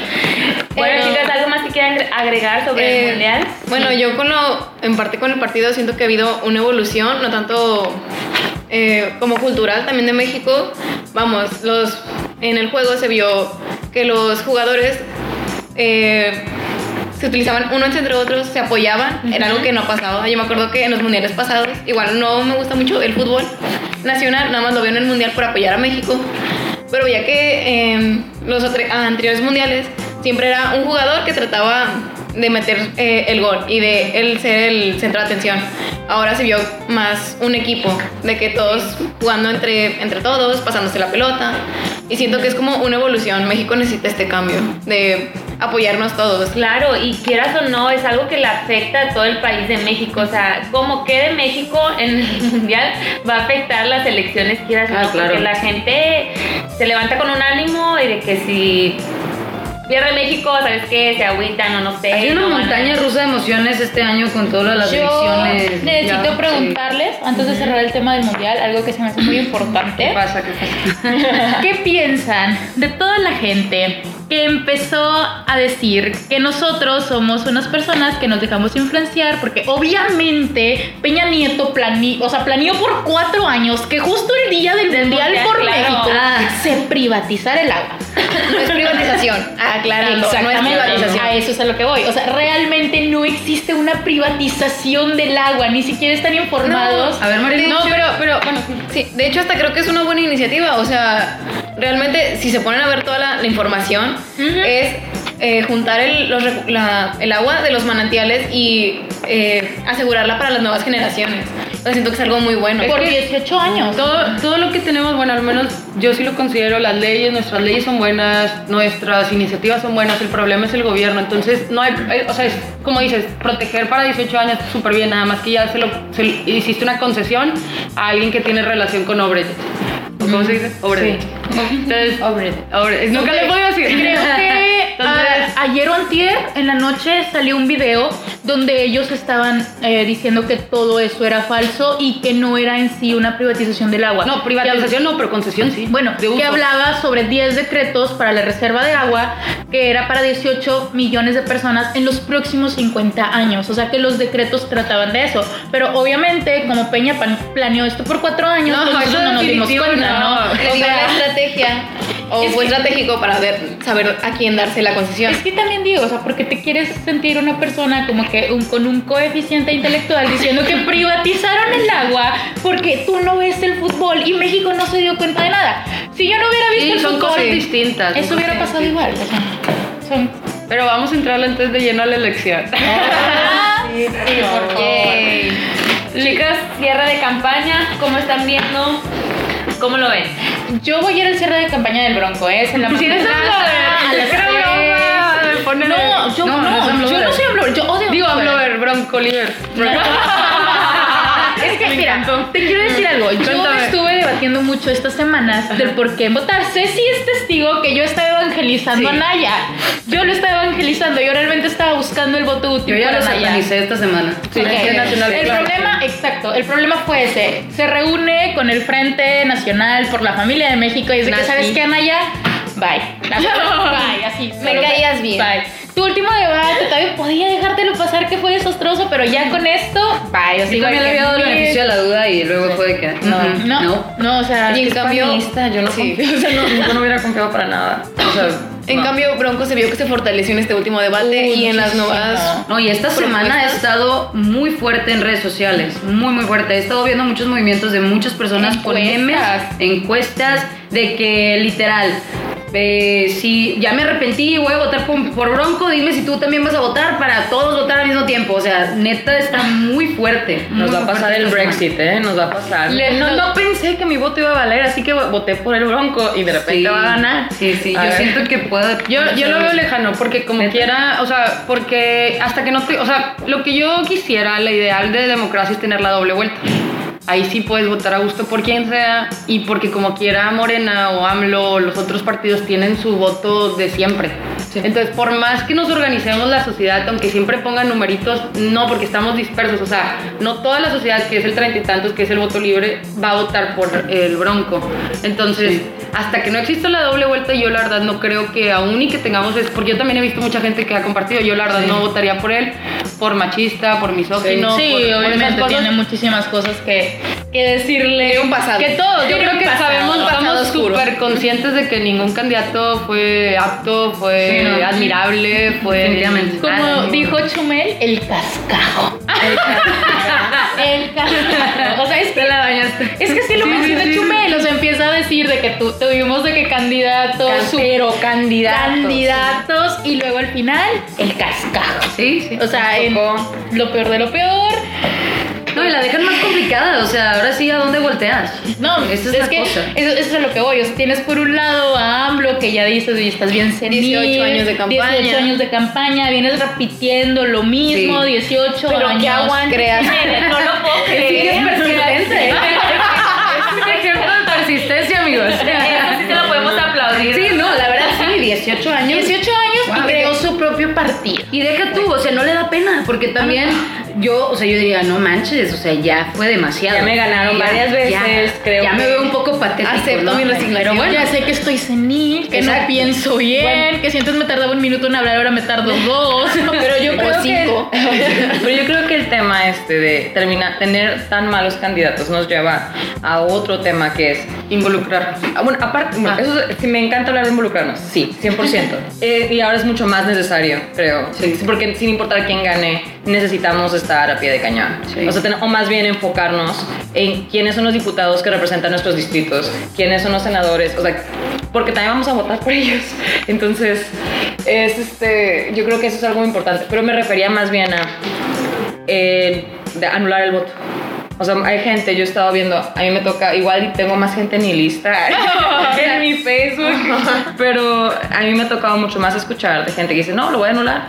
Bueno, Eh, chicas, ¿algo más que quieran agre- agregar sobre Eh, el mundial? Bueno, yo con lo, en parte con el partido siento que ha habido una evolución, no tanto eh, como cultural también de México. Vamos, los, en el juego se vio que los jugadores eh, se utilizaban unos entre otros, se apoyaban, era algo que no pasaba. Yo me acuerdo que en los mundiales pasados, igual no me gusta mucho el fútbol nacional, nada más lo veo en el mundial por apoyar a México. Pero ya que en los anteriores mundiales siempre era un jugador que trataba de meter eh, el gol y de él ser el centro de atención. Ahora se vio más un equipo, de que todos jugando entre, entre todos, pasándose la pelota. Y siento que es como una evolución. México necesita este cambio de apoyarnos todos. Claro, y quieras o no, es algo que le afecta a todo el país de México. O sea, como quede México en el [LAUGHS] mundial, va a afectar las elecciones, quieras o Ah, no, claro. porque la gente se levanta con un ánimo y de que si pierde México, ¿sabes qué? Se agüitan o no sé. Hay una no van a- montaña rusa de emociones este año con todas las Yo elecciones. necesito Ya, preguntarles, antes de cerrar el tema del mundial, algo que se me hace muy sí. importante. ¿Qué pasa? ¿Qué pasa? [LAUGHS] ¿Qué piensan de toda la gente que empezó a decir que nosotros somos unas personas que nos dejamos influenciar? Porque obviamente Peña Nieto planeó, o sea, planeó por cuatro años que justo el día del, mundial, mundial, por claro. México Ah. se privatizara el agua. No es privatización, [LAUGHS] aclarando, no es privatización. a eso es a lo que voy. O sea, realmente no existe una privatización del agua, ni siquiera están informados. A ver, Marilyn. No, pero, pero bueno, sí, de hecho hasta creo que es una buena iniciativa, o sea, realmente si se ponen a ver toda la, la información, es eh, juntar el, los recu- la- el agua de los manantiales y eh, asegurarla para las nuevas generaciones. Siento que es algo muy bueno. por 18 años. Todo, todo lo que tenemos, bueno, al menos yo sí lo considero, las leyes, nuestras leyes son buenas, nuestras iniciativas son buenas, el problema es el gobierno, entonces no hay, hay- o sea, es como dices, proteger para 18 años súper bien, nada más que ya se lo, se hiciste una concesión a alguien que tiene relación con Obrecht. ¿O ¿Cómo se dice? Obrede. Entonces, obrede. Nunca le puedo decir. Creo que [LAUGHS] Entonces- ah, ayer o antier en la noche salió un video donde ellos estaban eh, diciendo que todo eso era falso y que no era en sí una privatización del agua. No, privatización no, pero concesión sí. Bueno, que hablaba sobre 10 decretos para la reserva de agua, que era para 18 millones de personas en los próximos 50 años. O sea que los decretos trataban de eso. Pero obviamente, como Peña planeó esto por cuatro años, No, pues eso no nos dimos cuenta, no. ¿no? O sea, la estrategia o Es fue que- estratégico para ver, saber a quién darse la concesión. Es que también digo, o sea, porque te quieres sentir una persona como que un- con un coeficiente intelectual diciendo que privatizaron el agua porque tú no ves el fútbol y México no se dio cuenta de nada. Si yo no hubiera visto Sí, el son fútbol, cosas distintas. eso hubiera pasado igual. O sea, son... Pero vamos a entrar antes de lleno a la elección. [LAUGHS] sí, sí, por favor. Chicas, cierre de campaña, ¿cómo están viendo? ¿Cómo lo ven? Yo voy a ir al cierre de campaña del Bronco, ¿eh? es en la Si mañana, ponele- No, yo No, no, no yo no soy Amblover, yo odio Digo. Amblover, Bronco, Oliver. [LAUGHS] Es que, Me mira, encantó. te quiero decir algo. Yo Cuéntame. estuve debatiendo mucho estas semanas del por qué votar. Ceci es testigo que yo estaba evangelizando Sí. a Naya. Yo lo estaba evangelizando. Yo realmente estaba buscando el voto útil Yo ya para lo Naya. satanicé esta semana. Sí, nacional. El problema, exacto, el problema fue ese. Se reúne con el Frente Nacional por la Familia de México y dice que, Nazi. ¿sabes qué, Anaya? Bye. [LAUGHS] Bye, así. Me caías bien. Bye. Tu último debate todavía podía dejártelo pasar que fue desastroso, pero ya con esto, bye. Yo Sí, sigo también le había dado el beneficio de la duda y luego fue de que. No. No, no, o sea, Y en cambio, yo no Sí. o sea, no, yo no hubiera confiado para nada. O sea, en no. cambio Bronco se vio que se fortaleció en este último debate Uy, y en las nuevas No, y esta semana ha estado muy fuerte en redes sociales, muy muy fuerte. He estado viendo muchos movimientos de muchas personas con Encuestas. memes, encuestas de que literal, eh, si ya me arrepentí, voy a votar por, por Bronco, dime si tú también vas a votar para todos votar al mismo tiempo. O sea, neta está muy fuerte. Nos muy va a pasar el. Brexit, ¿eh? Nos va a pasar. Le- no, no pensé que mi voto iba a valer, así que voté por el Bronco y de repente Sí. va a ganar. Sí, sí, A yo ver. siento que puede. Yo, yo lo veo lejano, porque como ¿Neta? quiera, o sea, porque hasta que no te, o sea, lo que yo quisiera, la ideal de democracia es tener la doble vuelta. Ahí sí puedes votar a gusto por quien sea y porque como quiera Morena o AMLO o los otros partidos tienen su voto de siempre. Entonces, por más que nos organicemos la sociedad, aunque siempre pongan numeritos, no, porque estamos dispersos. O sea, no toda la sociedad, que es el treinta y tantos, que es el voto libre, va a votar por el bronco. Entonces, hasta que no exista la doble vuelta, yo la verdad no creo que aún y que tengamos es porque yo también he visto mucha gente que ha compartido, yo la verdad no votaría por él, por machista, por misógino, sí, por, por obviamente cosas. tiene muchísimas cosas que, que decirle. Un pasado. Que todos, yo creo que pasado, sabemos, estamos súper conscientes de que ningún candidato fue apto, fue Sí, no. admirable, fue... Definitivamente. Como dijo Chumel, el cascajo. El cascajo. [LAUGHS] O sea, es que la bañaste. Es que sí lo Sí, menciona sí, sí. Chumel, o sea, empieza a decir de que tú tuvimos de que candidatos, Pero candidatos. candidatos y luego al final el cascajo. Sí, sí. O sea, en lo peor de lo peor. No, y la dejan más complicada. O sea, ahora sí, ¿a dónde volteas? No, Esa es, es, la que cosa. Eso, eso es a lo que voy. O sea, tienes por un lado a AMLO que ya dices, oye, estás bien senil. 18 años de campaña. 18 años de campaña, vienes repitiendo lo mismo, Sí. 18 Pero años. que aguante. Creas. No lo puedo [LAUGHS] creer. [LAUGHS] Es persistente. es un ejemplo de persistencia, amigos. Eso sí se lo podemos aplaudir. Sí, no, la verdad sí, 18 años. 18 años y propio partido. Y deja tú, o sea, no le da pena, porque también yo, o sea, yo diría, no manches, o sea, ya fue demasiado. Ya me ganaron Ya, varias veces, ya, creo Ya me veo un poco patético, Acepto ¿no? mi resignación. Pero bueno, ya sé que estoy senil, que no pienso bien, que si antes me tardaba un minuto en hablar, ahora me tardo [LAUGHS] dos. Pero yo creo que cinco. [LAUGHS] Pero yo creo que el tema este de terminar, tener tan malos candidatos nos lleva a otro tema que es Involucrar. Ah, Bueno, aparte, bueno, Ah. eso sí, me encanta hablar de involucrarnos, sí, 100%. [LAUGHS] Eh, y ahora es mucho más necesario, creo. Sí, porque sin importar quién gane, necesitamos estar a pie de cañón. Sí. O sea, ten- o más bien enfocarnos en quiénes son los diputados que representan nuestros distritos, quiénes son los senadores, o sea, porque también vamos a votar por ellos. Entonces, es este, yo creo que eso es algo importante. Pero me refería más bien a eh, de anular el voto. O sea, hay gente, yo he estado viendo, a mí me toca, igual tengo más gente en mi lista, [LAUGHS] [LAUGHS] en mi Facebook, pero a mí me ha tocado mucho más escuchar de gente que dice, no, lo voy a anular,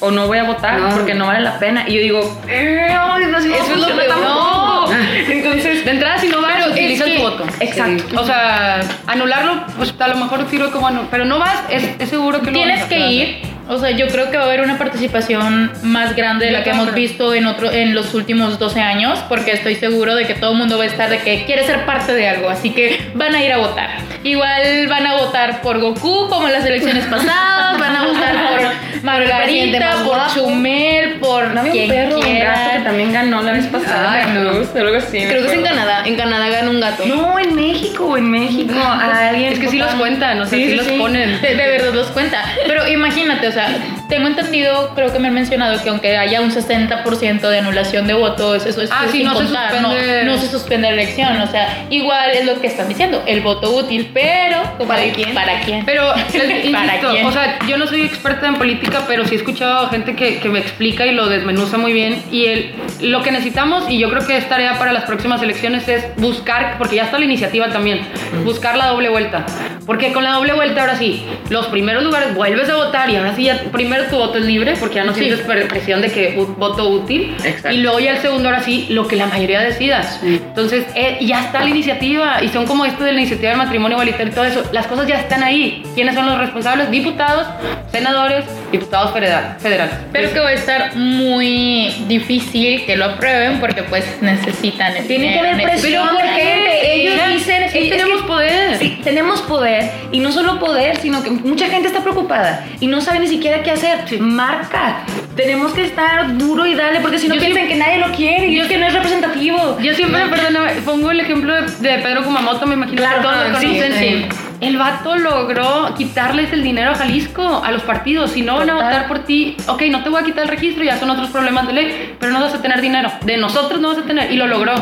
o no voy a votar No. porque no vale la pena. Y yo digo, eh, no, no Eso es lo tampoco. No. Entonces, De entrada, si no vas a Pero es utilizan que- tu voto. Exacto. Sí. O sea, anularlo, pues a lo mejor sirve como anu- pero no vas, es, es seguro que Tienes vas a que ir. O sea, yo creo que va a haber una participación más grande de la que hemos visto en otro, en los últimos 12 años, porque estoy seguro de que todo el mundo va a estar de que quiere ser parte de algo, así que van a ir a votar. Igual van a votar por Goku, como en las elecciones pasadas, van a votar por Margarita, por. Chumel, por No había un quien perro, un gato que también ganó la vez pasada. Ay, no. Algo así. Creo que es en. Canadá. En Canadá gana un gato. No, en México, en México. Alguien Es que sí los cuentan, o sea, Sí, sí, sí, los ponen. De, de verdad los cuenta. Pero imagínate, o sea, tengo entendido, creo que me han mencionado que aunque haya un 60% de anulación de votos, eso es Ah, sí, sin no se contar, suspende. no, no se suspende la elección. O sea, igual es lo que están diciendo, el voto útil, pero ¿Para de- quién? ¿Para quién? Pero, [LAUGHS] les ¿Para insisto, quién? o sea, yo no soy experta en política, pero sí he escuchado a gente que, que me explica y lo desmenuza muy bien. Y el, lo que necesitamos, y yo creo que es tarea para las próximas elecciones, es buscar, porque ya está la iniciativa también, buscar la doble vuelta. Porque con la doble vuelta, ahora sí, los primeros lugares vuelves a votar y ahora sí, ya primero tu voto es libre, porque ya no Sí. sientes pre- presión de que voto útil. Exacto. Y luego ya el segundo, ahora sí, lo que la mayoría decida. Entonces, eh, ya está la iniciativa, y son como esto de la iniciativa del matrimonio igualitario y todo eso. Las cosas ya están ahí. ¿Quiénes son los responsables? Diputados, senadores, diputados federal- federales. Pero que va a estar muy difícil que lo aprueben porque pues necesitan el Tiene que haber presión de gente. Ellos Ya, dicen sí tenemos que- poder. Sí, tenemos poder. Y no solo poder, sino que mucha gente está preocupada y no sabe ni siquiera qué hacer. Marca. Tenemos que estar duro y dale, porque si no Yo piensan siempre- que nadie lo quiere y yo- es que no es representativo. Yo siempre, perdóname, pongo el ejemplo de, de Pedro Kumamoto, me imagino Claro, que lo sí, conocen. sí. El vato logró quitarles el dinero a Jalisco, a los partidos. Si no van a votar por ti, ok, no te voy a quitar el registro, ya son otros problemas de ley, pero no vas a tener dinero. De nosotros no vas a tener. Y lo logró.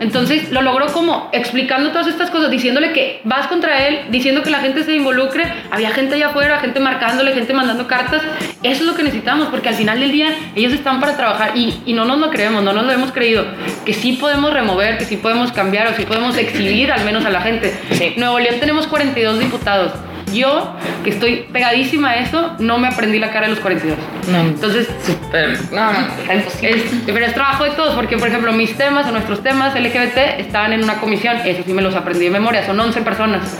Entonces, lo logró como explicando todas estas cosas, diciéndole que vas contra él, diciendo que la gente se involucre. Había gente allá afuera, gente marcándole, gente mandando cartas. Eso es lo que necesitamos, porque al final del día ellos están para trabajar y, y no nos lo creemos, no nos lo hemos creído. Que sí podemos remover, que sí podemos cambiar o sí podemos exhibir al menos a la gente. Nuevo León tenemos 42 diputados. Yo, que estoy pegadísima a eso, no me aprendí la cara de los 42. No. Entonces, Pero, no, es, pero es trabajo de todos, porque por ejemplo mis temas o nuestros temas LGBT estaban en una comisión, eso sí me los aprendí de memoria, son 11 personas.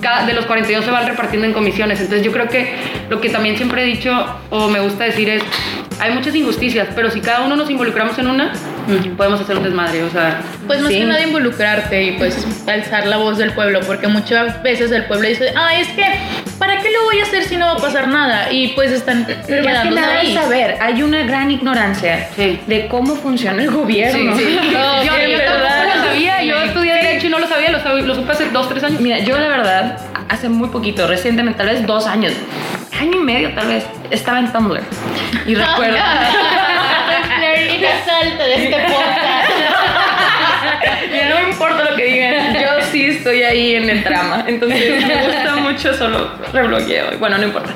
Cada, de los 42 se van repartiendo en comisiones, entonces yo creo que lo que también siempre he dicho o me gusta decir es, hay muchas injusticias, pero si cada uno nos involucramos en una, podemos hacer un desmadre, o sea... Pues más Sí. que nada involucrarte y pues alzar la voz del pueblo, porque muchas veces el pueblo dice, ay, es que, ¿para qué lo voy a hacer si no va a pasar nada? Y pues están Pero más que nada es ahí. saber, hay una gran ignorancia Sí. de cómo funciona el gobierno. No, [LAUGHS] yo, sí, yo ¿verdad? tampoco lo sabía, yo estudié Derecho y no lo sabía, lo, sab- lo supe hace 2, 3 años. Mira, yo la verdad, hace muy poquito, recientemente, tal vez dos años, año y medio tal vez, estaba en Tumblr. Y [LAUGHS] recuerdo... [LAUGHS] Florida salta de este podcast. [LAUGHS] No importa lo que digan, yo sí estoy ahí en el trama. Entonces me gusta mucho, solo rebloqueo. Bueno, no importa.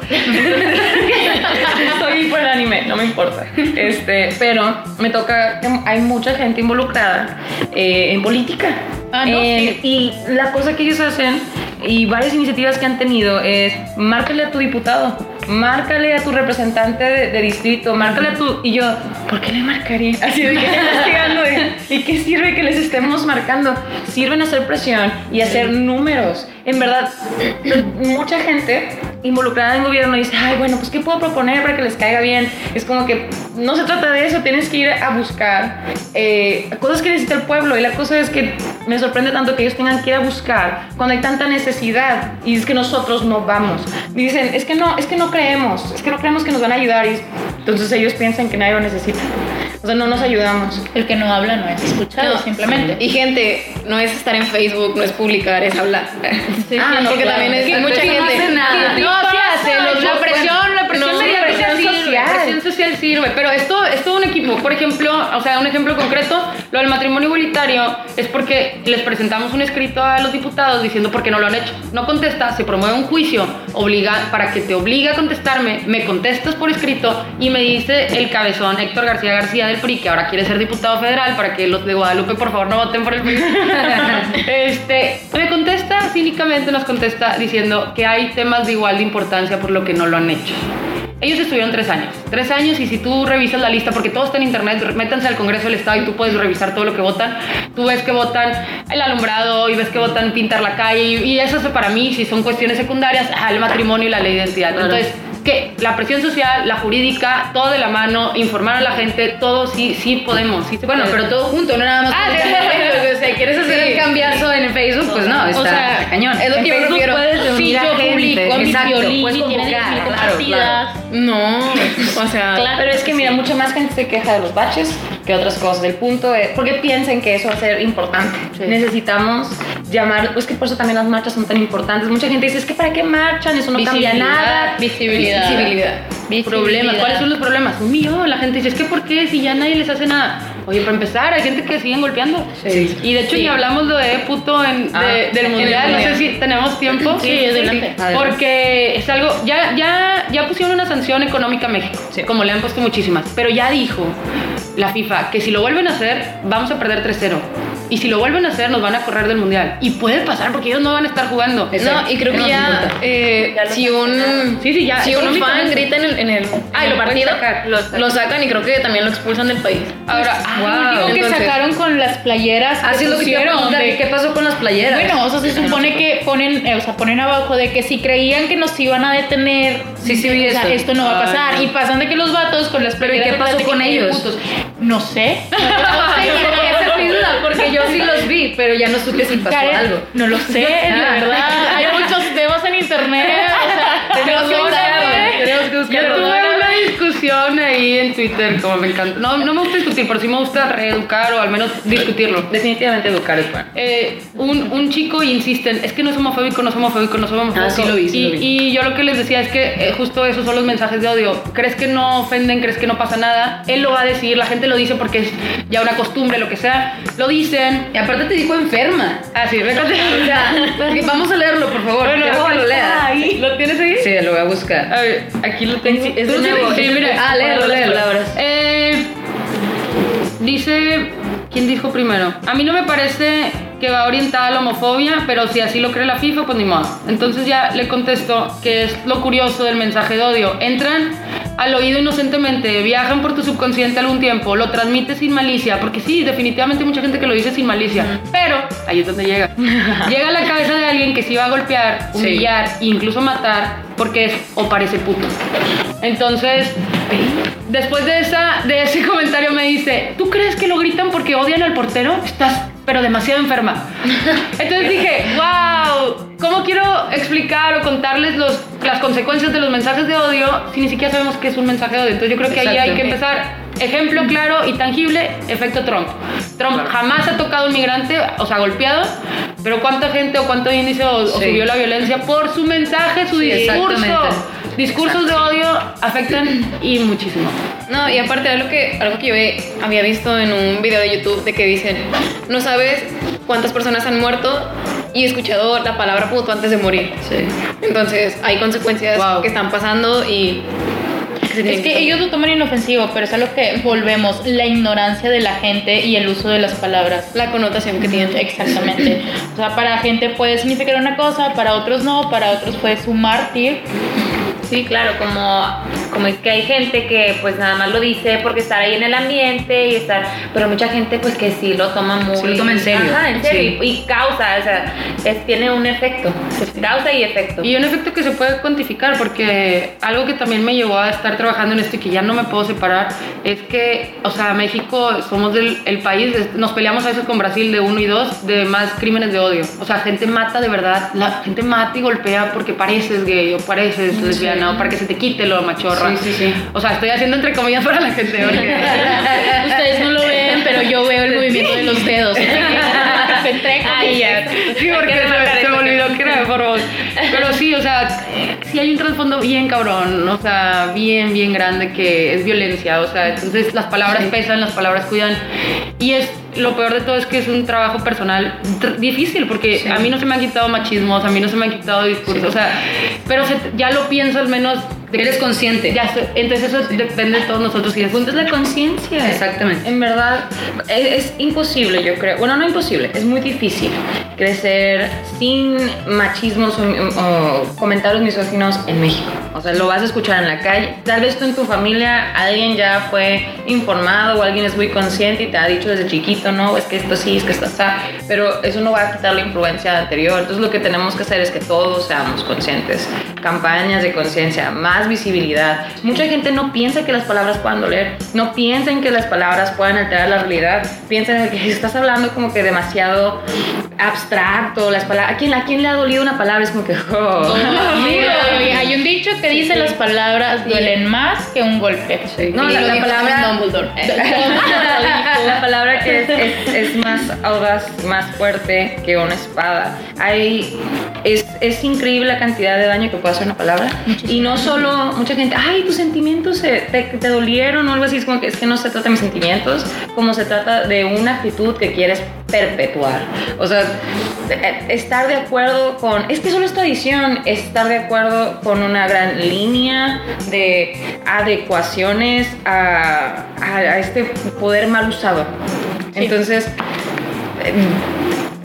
Estoy [LAUGHS] por el anime, no me importa. Este, pero me toca hay mucha gente involucrada eh, en política. Ah, no, sí. Y la cosa que ellos hacen y varias iniciativas que han tenido es márcale a tu diputado, márcale a tu representante de, de distrito, márcale a tu... Y yo, ¿por qué le marcaría? Así de que [LAUGHS] investigando. ¿Y qué sirve que les estemos marcando? Sirven a hacer presión y hacer números. En verdad, mucha gente involucrada en gobierno dice, ay, bueno, pues ¿qué puedo proponer para que les caiga bien? Es como que no se trata de eso, tienes que ir a buscar eh, cosas que necesita el pueblo. Y la cosa es que me sorprende tanto que ellos tengan que ir a buscar cuando hay tanta necesidad y es que nosotros no vamos. Y dicen, es que no, es que no creemos, es que no creemos que nos van a ayudar. Y entonces ellos piensan que nadie lo necesita. O sea, no nos ayudamos. El que no habla no es escuchado, No, simplemente. Y gente, no es estar en Facebook, no es publicar, es hablar. Ah, no, porque claro. también es Que mucha gente. no hace nada. No, sí hace, la presión, la presión No, mediática presión sirve, presión social sirve, pero esto es todo un equipo. Por ejemplo, o sea, un ejemplo concreto, lo del matrimonio igualitario es porque les presentamos un escrito a los diputados diciendo por qué no lo han hecho. No contesta, se promueve un juicio obliga, para que te obligue a contestarme, me contestas por escrito y me dice el cabezón Héctor García García del PRI, que ahora quiere ser diputado federal, para que los de Guadalupe por favor no voten por el PRI. [LAUGHS] este, me contesta cínicamente, nos contesta diciendo que hay temas de igual de importancia por lo que no lo han hecho. Ellos estuvieron tres años. Tres años y si tú revisas la lista, porque todo está en internet, métanse al Congreso del Estado y tú puedes revisar todo lo que votan. Tú ves que votan el alumbrado y ves que votan pintar la calle y, eso para mí, si son cuestiones secundarias, el matrimonio y la ley de identidad. Entonces, que la presión social, la jurídica, todo de la mano, informar a la gente, todo sí, sí podemos. Sí Bueno, puede. pero todo junto, no nada más. Ah, sí, [LAUGHS] sí, [LAUGHS] o sea, ¿quieres hacer el cambiazo en Facebook? Pues no, está, sea, está cañón. es lo que yo puedes Sí, yo gente. publico mi exacto, violín puedes y tiene convocar, 10.000 claro, compartidas. No, o sea, [LAUGHS] Claro. Pero es que mira, mucha más gente se queja de los baches que otras cosas. El punto es, porque piensen que eso va a ser importante. Necesitamos llamar, pues que por eso también las marchas son tan importantes. Mucha gente dice, es que para qué marchan, eso no cambia nada. Visibilidad. visibilidad. Problemas. ¿Cuáles son los problemas? Un millón. La gente dice, es que ¿por qué? Si ya nadie les hace nada. Oye, para empezar, hay gente que siguen golpeando. Y de hecho, ni hablamos lo de puto en, de- Ah, del el mundial. No sé si tenemos tiempo. Sí, adelante. Porque es algo, ya, ya, ya pusieron una sanción económica a México, como le han puesto muchísimas. Pero ya dijo la FIFA que si lo vuelven a hacer, vamos a perder 3-0. Y si lo vuelven a hacer, nos van a correr del mundial. Y puede pasar porque ellos no van a estar jugando. No, y creo que ya, eh, si un, Sí, sí, ya, si un fan grita en el, en el, Ah, en lo partido, sacar. lo, sacan y creo que también lo expulsan del país. Ahora, Lo ah, último que entonces- sacaron con las playeras Así es lo que de- ¿qué pasó con las playeras? Bueno, o sea, se supone que ponen, eh, o sea, ponen abajo de que si creían que nos iban a detener, Sí, sí, o sea, esto no va a Ay, pasar. no. Y pasan de que los vatos con las Pero, ¿y playeras qué pasó con ellos? No sé. No sé, [LAUGHS] esa fue mi duda, porque yo sí los vi, pero ya no supe si pasó Karen, algo. No lo sé, la verdad. Hay muchos temas en internet. O sea, [LAUGHS] Tenemos que perdóname. tenemos que buscarlo. Yo tuve una discusión ahí en Twitter, como me encanta. No, no me gusta discutir, pero sí me gusta reeducar o al menos discutirlo. Definitivamente educar es bueno. Eh, un, un chico insisten, es que no es homofóbico, no es homofóbico, no es homofóbico. Ah, sí lo vi, sí y, lo vi. y yo lo que les decía es que eh, justo esos son los mensajes de odio. ¿Crees que no ofenden? ¿Crees que no pasa nada? Él lo va a decir, la gente lo dice porque es ya una costumbre, lo que sea. Lo dicen. Y aparte te dijo enferma. Ah, sí, fíjate. [LAUGHS] O sea, vamos a leerlo, por favor. Bueno, que lo ahí. ¿Lo tienes ahí? Sí, lo voy a buscar. A ver, aquí lo tengo. Es de Tú sí- nuevo. Sí, mira. Ah, léelo, las léelo. palabras. Eh, dice, ¿quién dijo primero? A mí no me parece que va orientada a la homofobia, pero si así lo cree la FIFA, pues ni modo. Entonces ya le contesto que es lo curioso del mensaje de odio. Entran al oído inocentemente, viajan por tu subconsciente algún tiempo, lo transmites sin malicia, porque sí, definitivamente hay mucha gente que lo dice sin malicia, pero ahí es donde llega. [LAUGHS] llega a la cabeza de alguien que sí va a golpear, Sí. humillar, incluso matar, porque es o parece puto. Entonces, después de, esa, de ese [LAUGHS] comentario me dice, ¿tú crees que lo gritan porque odian al portero? Estás pero demasiado enferma. Entonces dije, wow, ¿cómo quiero explicar o contarles los, las consecuencias de los mensajes de odio si ni siquiera sabemos qué es un mensaje de odio? Entonces yo creo que ahí hay que empezar. Ejemplo claro y tangible, efecto Trump. Trump jamás ha tocado a un migrante, o sea, golpeado, pero ¿cuánta gente o cuánto índice o, o Sí. subió la violencia por su mensaje, su Sí, discurso? Discursos de odio afectan y muchísimo. No, y aparte algo que, algo que yo he- había visto en un video de YouTube de que dicen, no sabes cuántas personas han muerto y he escuchado la palabra puto antes de morir. Sí. Entonces hay consecuencias Wow. que están pasando y... Es que ellos lo toman inofensivo, pero es a lo que volvemos, la ignorancia de la gente y el uso de las palabras. La connotación que tienen. Exactamente. O sea, para gente puede significar una cosa, para otros no, para otros puede sumar, tío. Sí, claro, como, como es que hay gente que pues nada más lo dice porque estar ahí en el ambiente y estar, pero mucha gente pues que sí lo toma muy... Sí lo toma en serio, Ajá, en serio. sí. Y, y causa, o sea, es- tiene un efecto, causa y efecto. Y un efecto que se puede cuantificar, porque algo que también me llevó a estar trabajando en esto y que ya no me puedo separar, es que, o sea, México somos del, el país, nos peleamos a veces con Brasil de uno y dos, de más crímenes de odio. O sea, gente mata de verdad, la gente mata y golpea porque pareces gay o pareces lesbiana o para que se te quite lo machorra. Sí, sí, sí. O sea, estoy haciendo entre comillas para la gente, porque... [LAUGHS] Ustedes no lo ven, pero yo veo el movimiento de los dedos. [LAUGHS] Se entrega. Ay, ya. Sí, porque se, se me olvidó que era de Forbox. Pero sí, o sea, sí hay un trasfondo bien cabrón, o sea, bien, bien grande que es violencia, o sea, entonces las palabras pesan, las palabras cuidan. Y es lo peor de todo es que es un trabajo personal difícil, porque a mí no se me han quitado machismos, a mí no se me han quitado discursos, o sea, pero se- ya lo pienso al menos Eres consciente. Ya, entonces eso depende de todos nosotros. Y El punto es la conciencia. Exactamente. En verdad, es, es imposible, yo creo. Bueno, no imposible, es muy difícil crecer sin machismos o, o comentarios misóginos en México. O sea, lo vas a escuchar en la calle. Tal vez tú en tu familia alguien ya fue informado o alguien es muy consciente y te ha dicho desde chiquito, no, es que esto sí, es que esto está. Pero eso no va a quitar la influencia anterior. Entonces, lo que tenemos que hacer es que todos seamos conscientes. Campañas de conciencia, más visibilidad. Mucha gente no piensa que las palabras puedan doler, no piensan que las palabras puedan alterar la realidad, piensan que [LAUGHS] estás hablando como que demasiado abstracto, las palabras, ¿a quién, a quién le ha dolido una palabra? Es como que, oh. [LAUGHS] Sí, hay un dicho que dice las palabras duelen más que un golpe. No, la, la palabra... Dumbledore. [LAUGHS] es, más audaz, más fuerte que una espada. Hay, es, es increíble la cantidad de daño que puede hacer una palabra. Y no solo mucha gente, ay, tus sentimientos se- te, te dolieron o algo así. Es como que es que no se trata de mis sentimientos, como se trata de una actitud que quieres perpetuar. O sea, estar de acuerdo con, es que solo es tradición, estar de acuerdo con una gran línea de adecuaciones a, a- a este poder mal usado. Entonces, eh,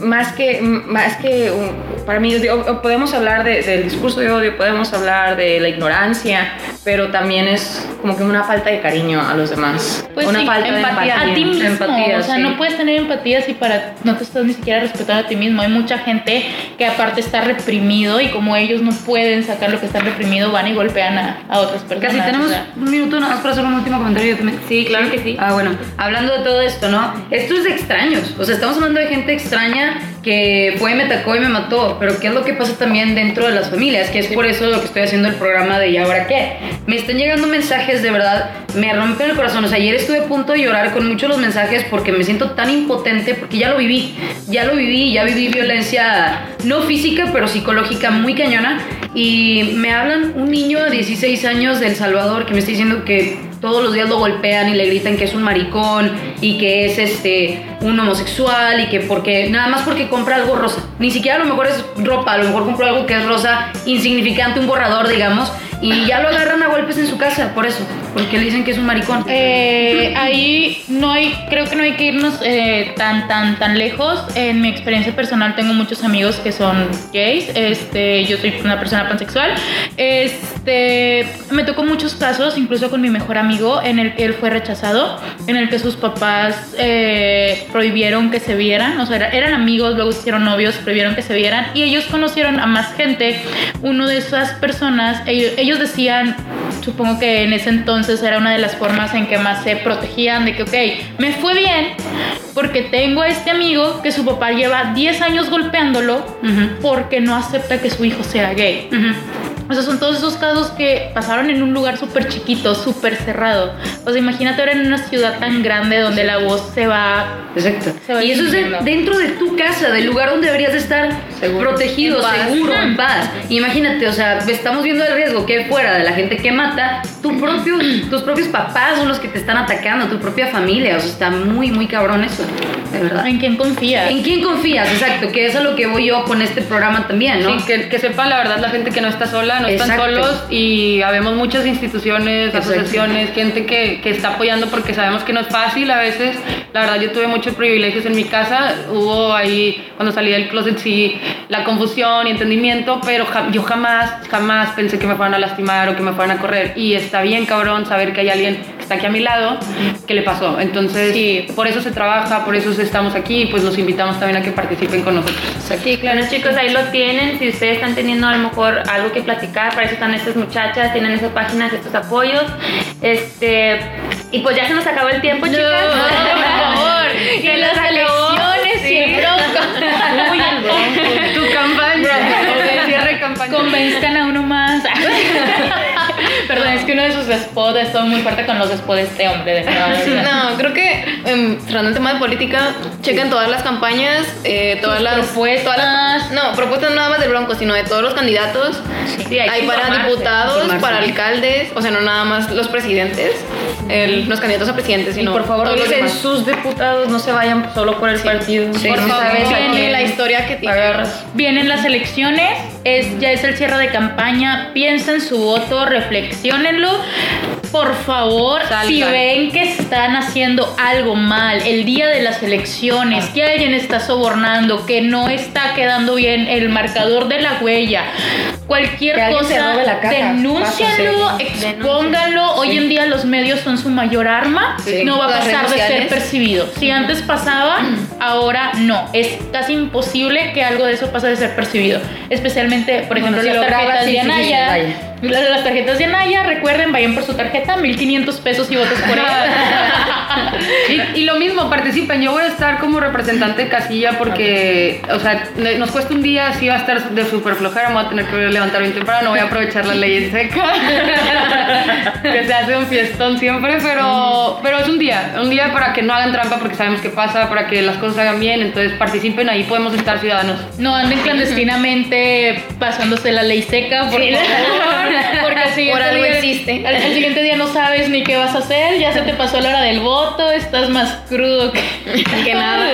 más que, más que un- para mí, digo, podemos hablar de- del discurso de odio, podemos hablar de la ignorancia, pero también es como que una falta de cariño a los demás. Pues una sí, falta de empatía. empatía. A ti mismo. Empatía, o sea, sí. no puedes tener empatía si para no te estás ni siquiera respetando a ti mismo. Hay mucha gente que aparte está reprimido y como ellos no pueden sacar lo que está reprimido, van y golpean a, a otras personas. Casi tenemos o sea. un minuto nada más para hacer un último comentario. Sí, claro que sí. Ah, bueno, hablando de todo esto, ¿no? Esto es de extraños. O sea, estamos hablando de gente extraña que fue, me atacó y me mató. Pero ¿qué es lo que pasa también dentro de las familias? Que es por eso lo que estoy haciendo el programa de ¿Y ahora qué? Me están llegando mensajes de verdad, me rompen el corazón. O sea, ayer estuve a punto de llorar con muchos los mensajes porque me siento tan impotente porque ya lo viví. Ya lo viví, ya viví violencia no física, pero psicológica muy cañona. Y me hablan un niño de 16 años de El Salvador que me está diciendo que todos los días lo golpean y le gritan que es un maricón y que es este un homosexual y que porque nada más porque compra algo rosa. Ni siquiera a lo mejor es ropa, a lo mejor compró algo que es rosa, insignificante, un borrador, digamos, y ya lo agarran a golpes en su casa por eso, porque le dicen que es un maricón. Eh, ahí no hay, creo que no hay que irnos eh, tan, tan, tan lejos. En mi experiencia personal tengo muchos amigos que son gays. Este, yo soy una persona pansexual. Este, me tocó muchos casos, incluso con mi mejor amigo, en el que él fue rechazado, en el que sus papás eh, prohibieron que se vieran, o sea, era- eran amigos, luego se hicieron novios, prohibieron que se vieran y ellos conocieron a más gente. Uno de esas personas, ellos, ellos decían, supongo que en ese entonces era una de las formas en que más se protegían de que, ok, me fue bien porque tengo a este amigo que su papá lleva 10 años golpeándolo porque no acepta que su hijo sea gay. O sea, son todos esos casos que pasaron en un lugar súper chiquito, súper cerrado. O sea, imagínate ahora en una ciudad tan grande donde la voz se va... Exacto. Se va Y eso es de- dentro de tu casa, del lugar donde deberías de estar Seguro. protegido, En paz. seguro, en paz. Imagínate, o sea, estamos viendo el riesgo que hay fuera de la gente que mata, tu propio, tus propios papás son los que te están atacando, tu propia familia. O sea, está muy, muy cabrón eso, de verdad. ¿En quién confías? ¿En quién confías? Exacto, que eso es lo que voy yo con este programa también, ¿no? Sí, que, que sepan la verdad la gente que no está sola, no están solos y habemos muchas instituciones, Exacto. asociaciones, gente que, que está apoyando porque sabemos que no es fácil a veces. La verdad yo tuve muchos privilegios en mi casa, hubo ahí cuando salí del closet sí la confusión y entendimiento, pero yo jamás, jamás pensé que me fueran a lastimar o que me fueran a correr y está bien cabrón saber que hay alguien está aquí a mi lado que le pasó. Entonces Sí. por eso se trabaja, por eso estamos aquí y pues los invitamos también a que participen con nosotros. Sí, claro, chicos, ahí lo tienen. Si ustedes están teniendo a lo mejor algo que platicar, para eso están estas muchachas, tienen esas páginas, estos apoyos. Este, y pues ya se nos acabó el tiempo, chicas. por favor, [LAUGHS] que las elecciones y el bronco. Uy, el bronco. Tu campaña, cierre campaña. Convenzcan a uno más. [LAUGHS] Perdón, es es que uno de sus spots estuvo muy fuerte con los spots de este hombre, de verdad. [LAUGHS] No, creo que em, cerrando el tema de política, chequen todas las campañas, eh, todas Sus las propuestas. todas las- no, propuestas no nada más del Bronco, sino de todos los candidatos. Sí, hay para diputados, para alcaldes, o sea, no nada más los presidentes, el- los candidatos a presidentes, Y sino por favor, todos los dicen sus diputados, no se vayan solo por el partido. Sí, no por favor, viene la historia que tiene. agarras. Vienen las elecciones, es, ya es el cierre de campaña, piensen su voto, reflexionenlo. Por favor, si ven que están haciendo algo mal el día de las elecciones, que alguien está sobornando, que no está quedando bien el marcador de la huella, cualquier Que cosa, denúncienlo, Pasa, sí. expónganlo. Hoy en día los medios son su mayor arma, Sí. no va a pasar de ser percibido. Si antes pasaba, ahora no. Es casi imposible que algo de eso pase de ser percibido. Especialmente, por ejemplo, si las tarjetas grabas, de sí, sí, Anaya. vaya. La- las tarjetas de Anaya, recuerden, vayan por su tarjeta, 1500 pesos y votos por ella. [LAUGHS] Y, y lo mismo, participen. Yo voy a estar como representante de casilla porque, o sea, nos cuesta un día, sí va a estar de súper flojera, me voy a tener que levantar bien temprano, voy a aprovechar la ley seca, [LAUGHS] que se hace un fiestón siempre, pero, pero es un día, un día para que no hagan trampa porque sabemos qué pasa, para que las cosas hagan bien, entonces participen, ahí podemos estar ciudadanos. No anden clandestinamente pasándose la ley seca, por favor. Porque al siguiente, Por algo día, existe. al, al siguiente día no sabes ni qué vas a hacer, ya se te pasó la hora del voto, estás más crudo que, Que [LAUGHS] nada.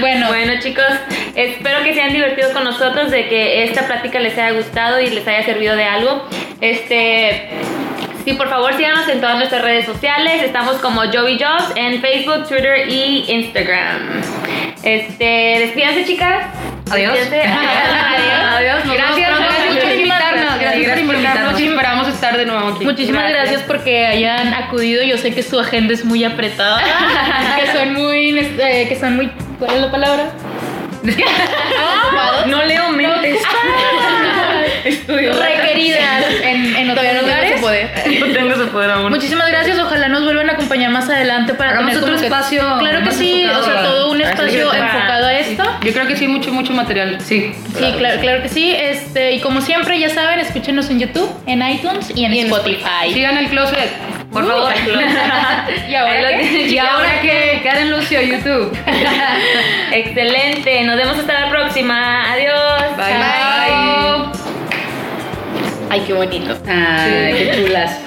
Bueno, Bueno chicos, espero que se hayan divertido con nosotros, de que esta plática les haya gustado y les haya servido de algo. Este, sí, por favor síganos en todas nuestras redes sociales. Estamos como Joey Jobs en Facebook, Twitter y Instagram. Este, despídanse chicas. Adiós. Adiós. Gracias, por invitarnos, gracias. por invitarnos esperamos estar de nuevo aquí. Muchísimas Gracias. gracias. porque hayan acudido. Yo sé que su agenda es muy apretada, [LAUGHS] que son muy, eh, que son muy, ¿cuál es la palabra? [LAUGHS] No leo mentes. Requeridas en, en otros no tengo lugares. [LAUGHS] No tengo ese poder aún. Muchísimas gracias. Ojalá nos vuelvan a acompañar más adelante para Hagamos tener otro que- espacio Claro que sí, o sea, todo un a este espacio enfocado a esto. Yo creo que sí, mucho, mucho material. Sí. Sí, claro, claro que sí. Este, y como siempre, ya saben, escúchenos en YouTube, en iTunes y en Y en Spotify. Sigan el closet. Por favor. [LAUGHS] [LAUGHS] ¿Y ahora qué? ¿Y chicos. ahora qué? Karen Lucio, YouTube. Excelente. Nos vemos hasta la próxima. Adiós. Bye. Chao. Ay, qué bonito. Ay, qué chulas.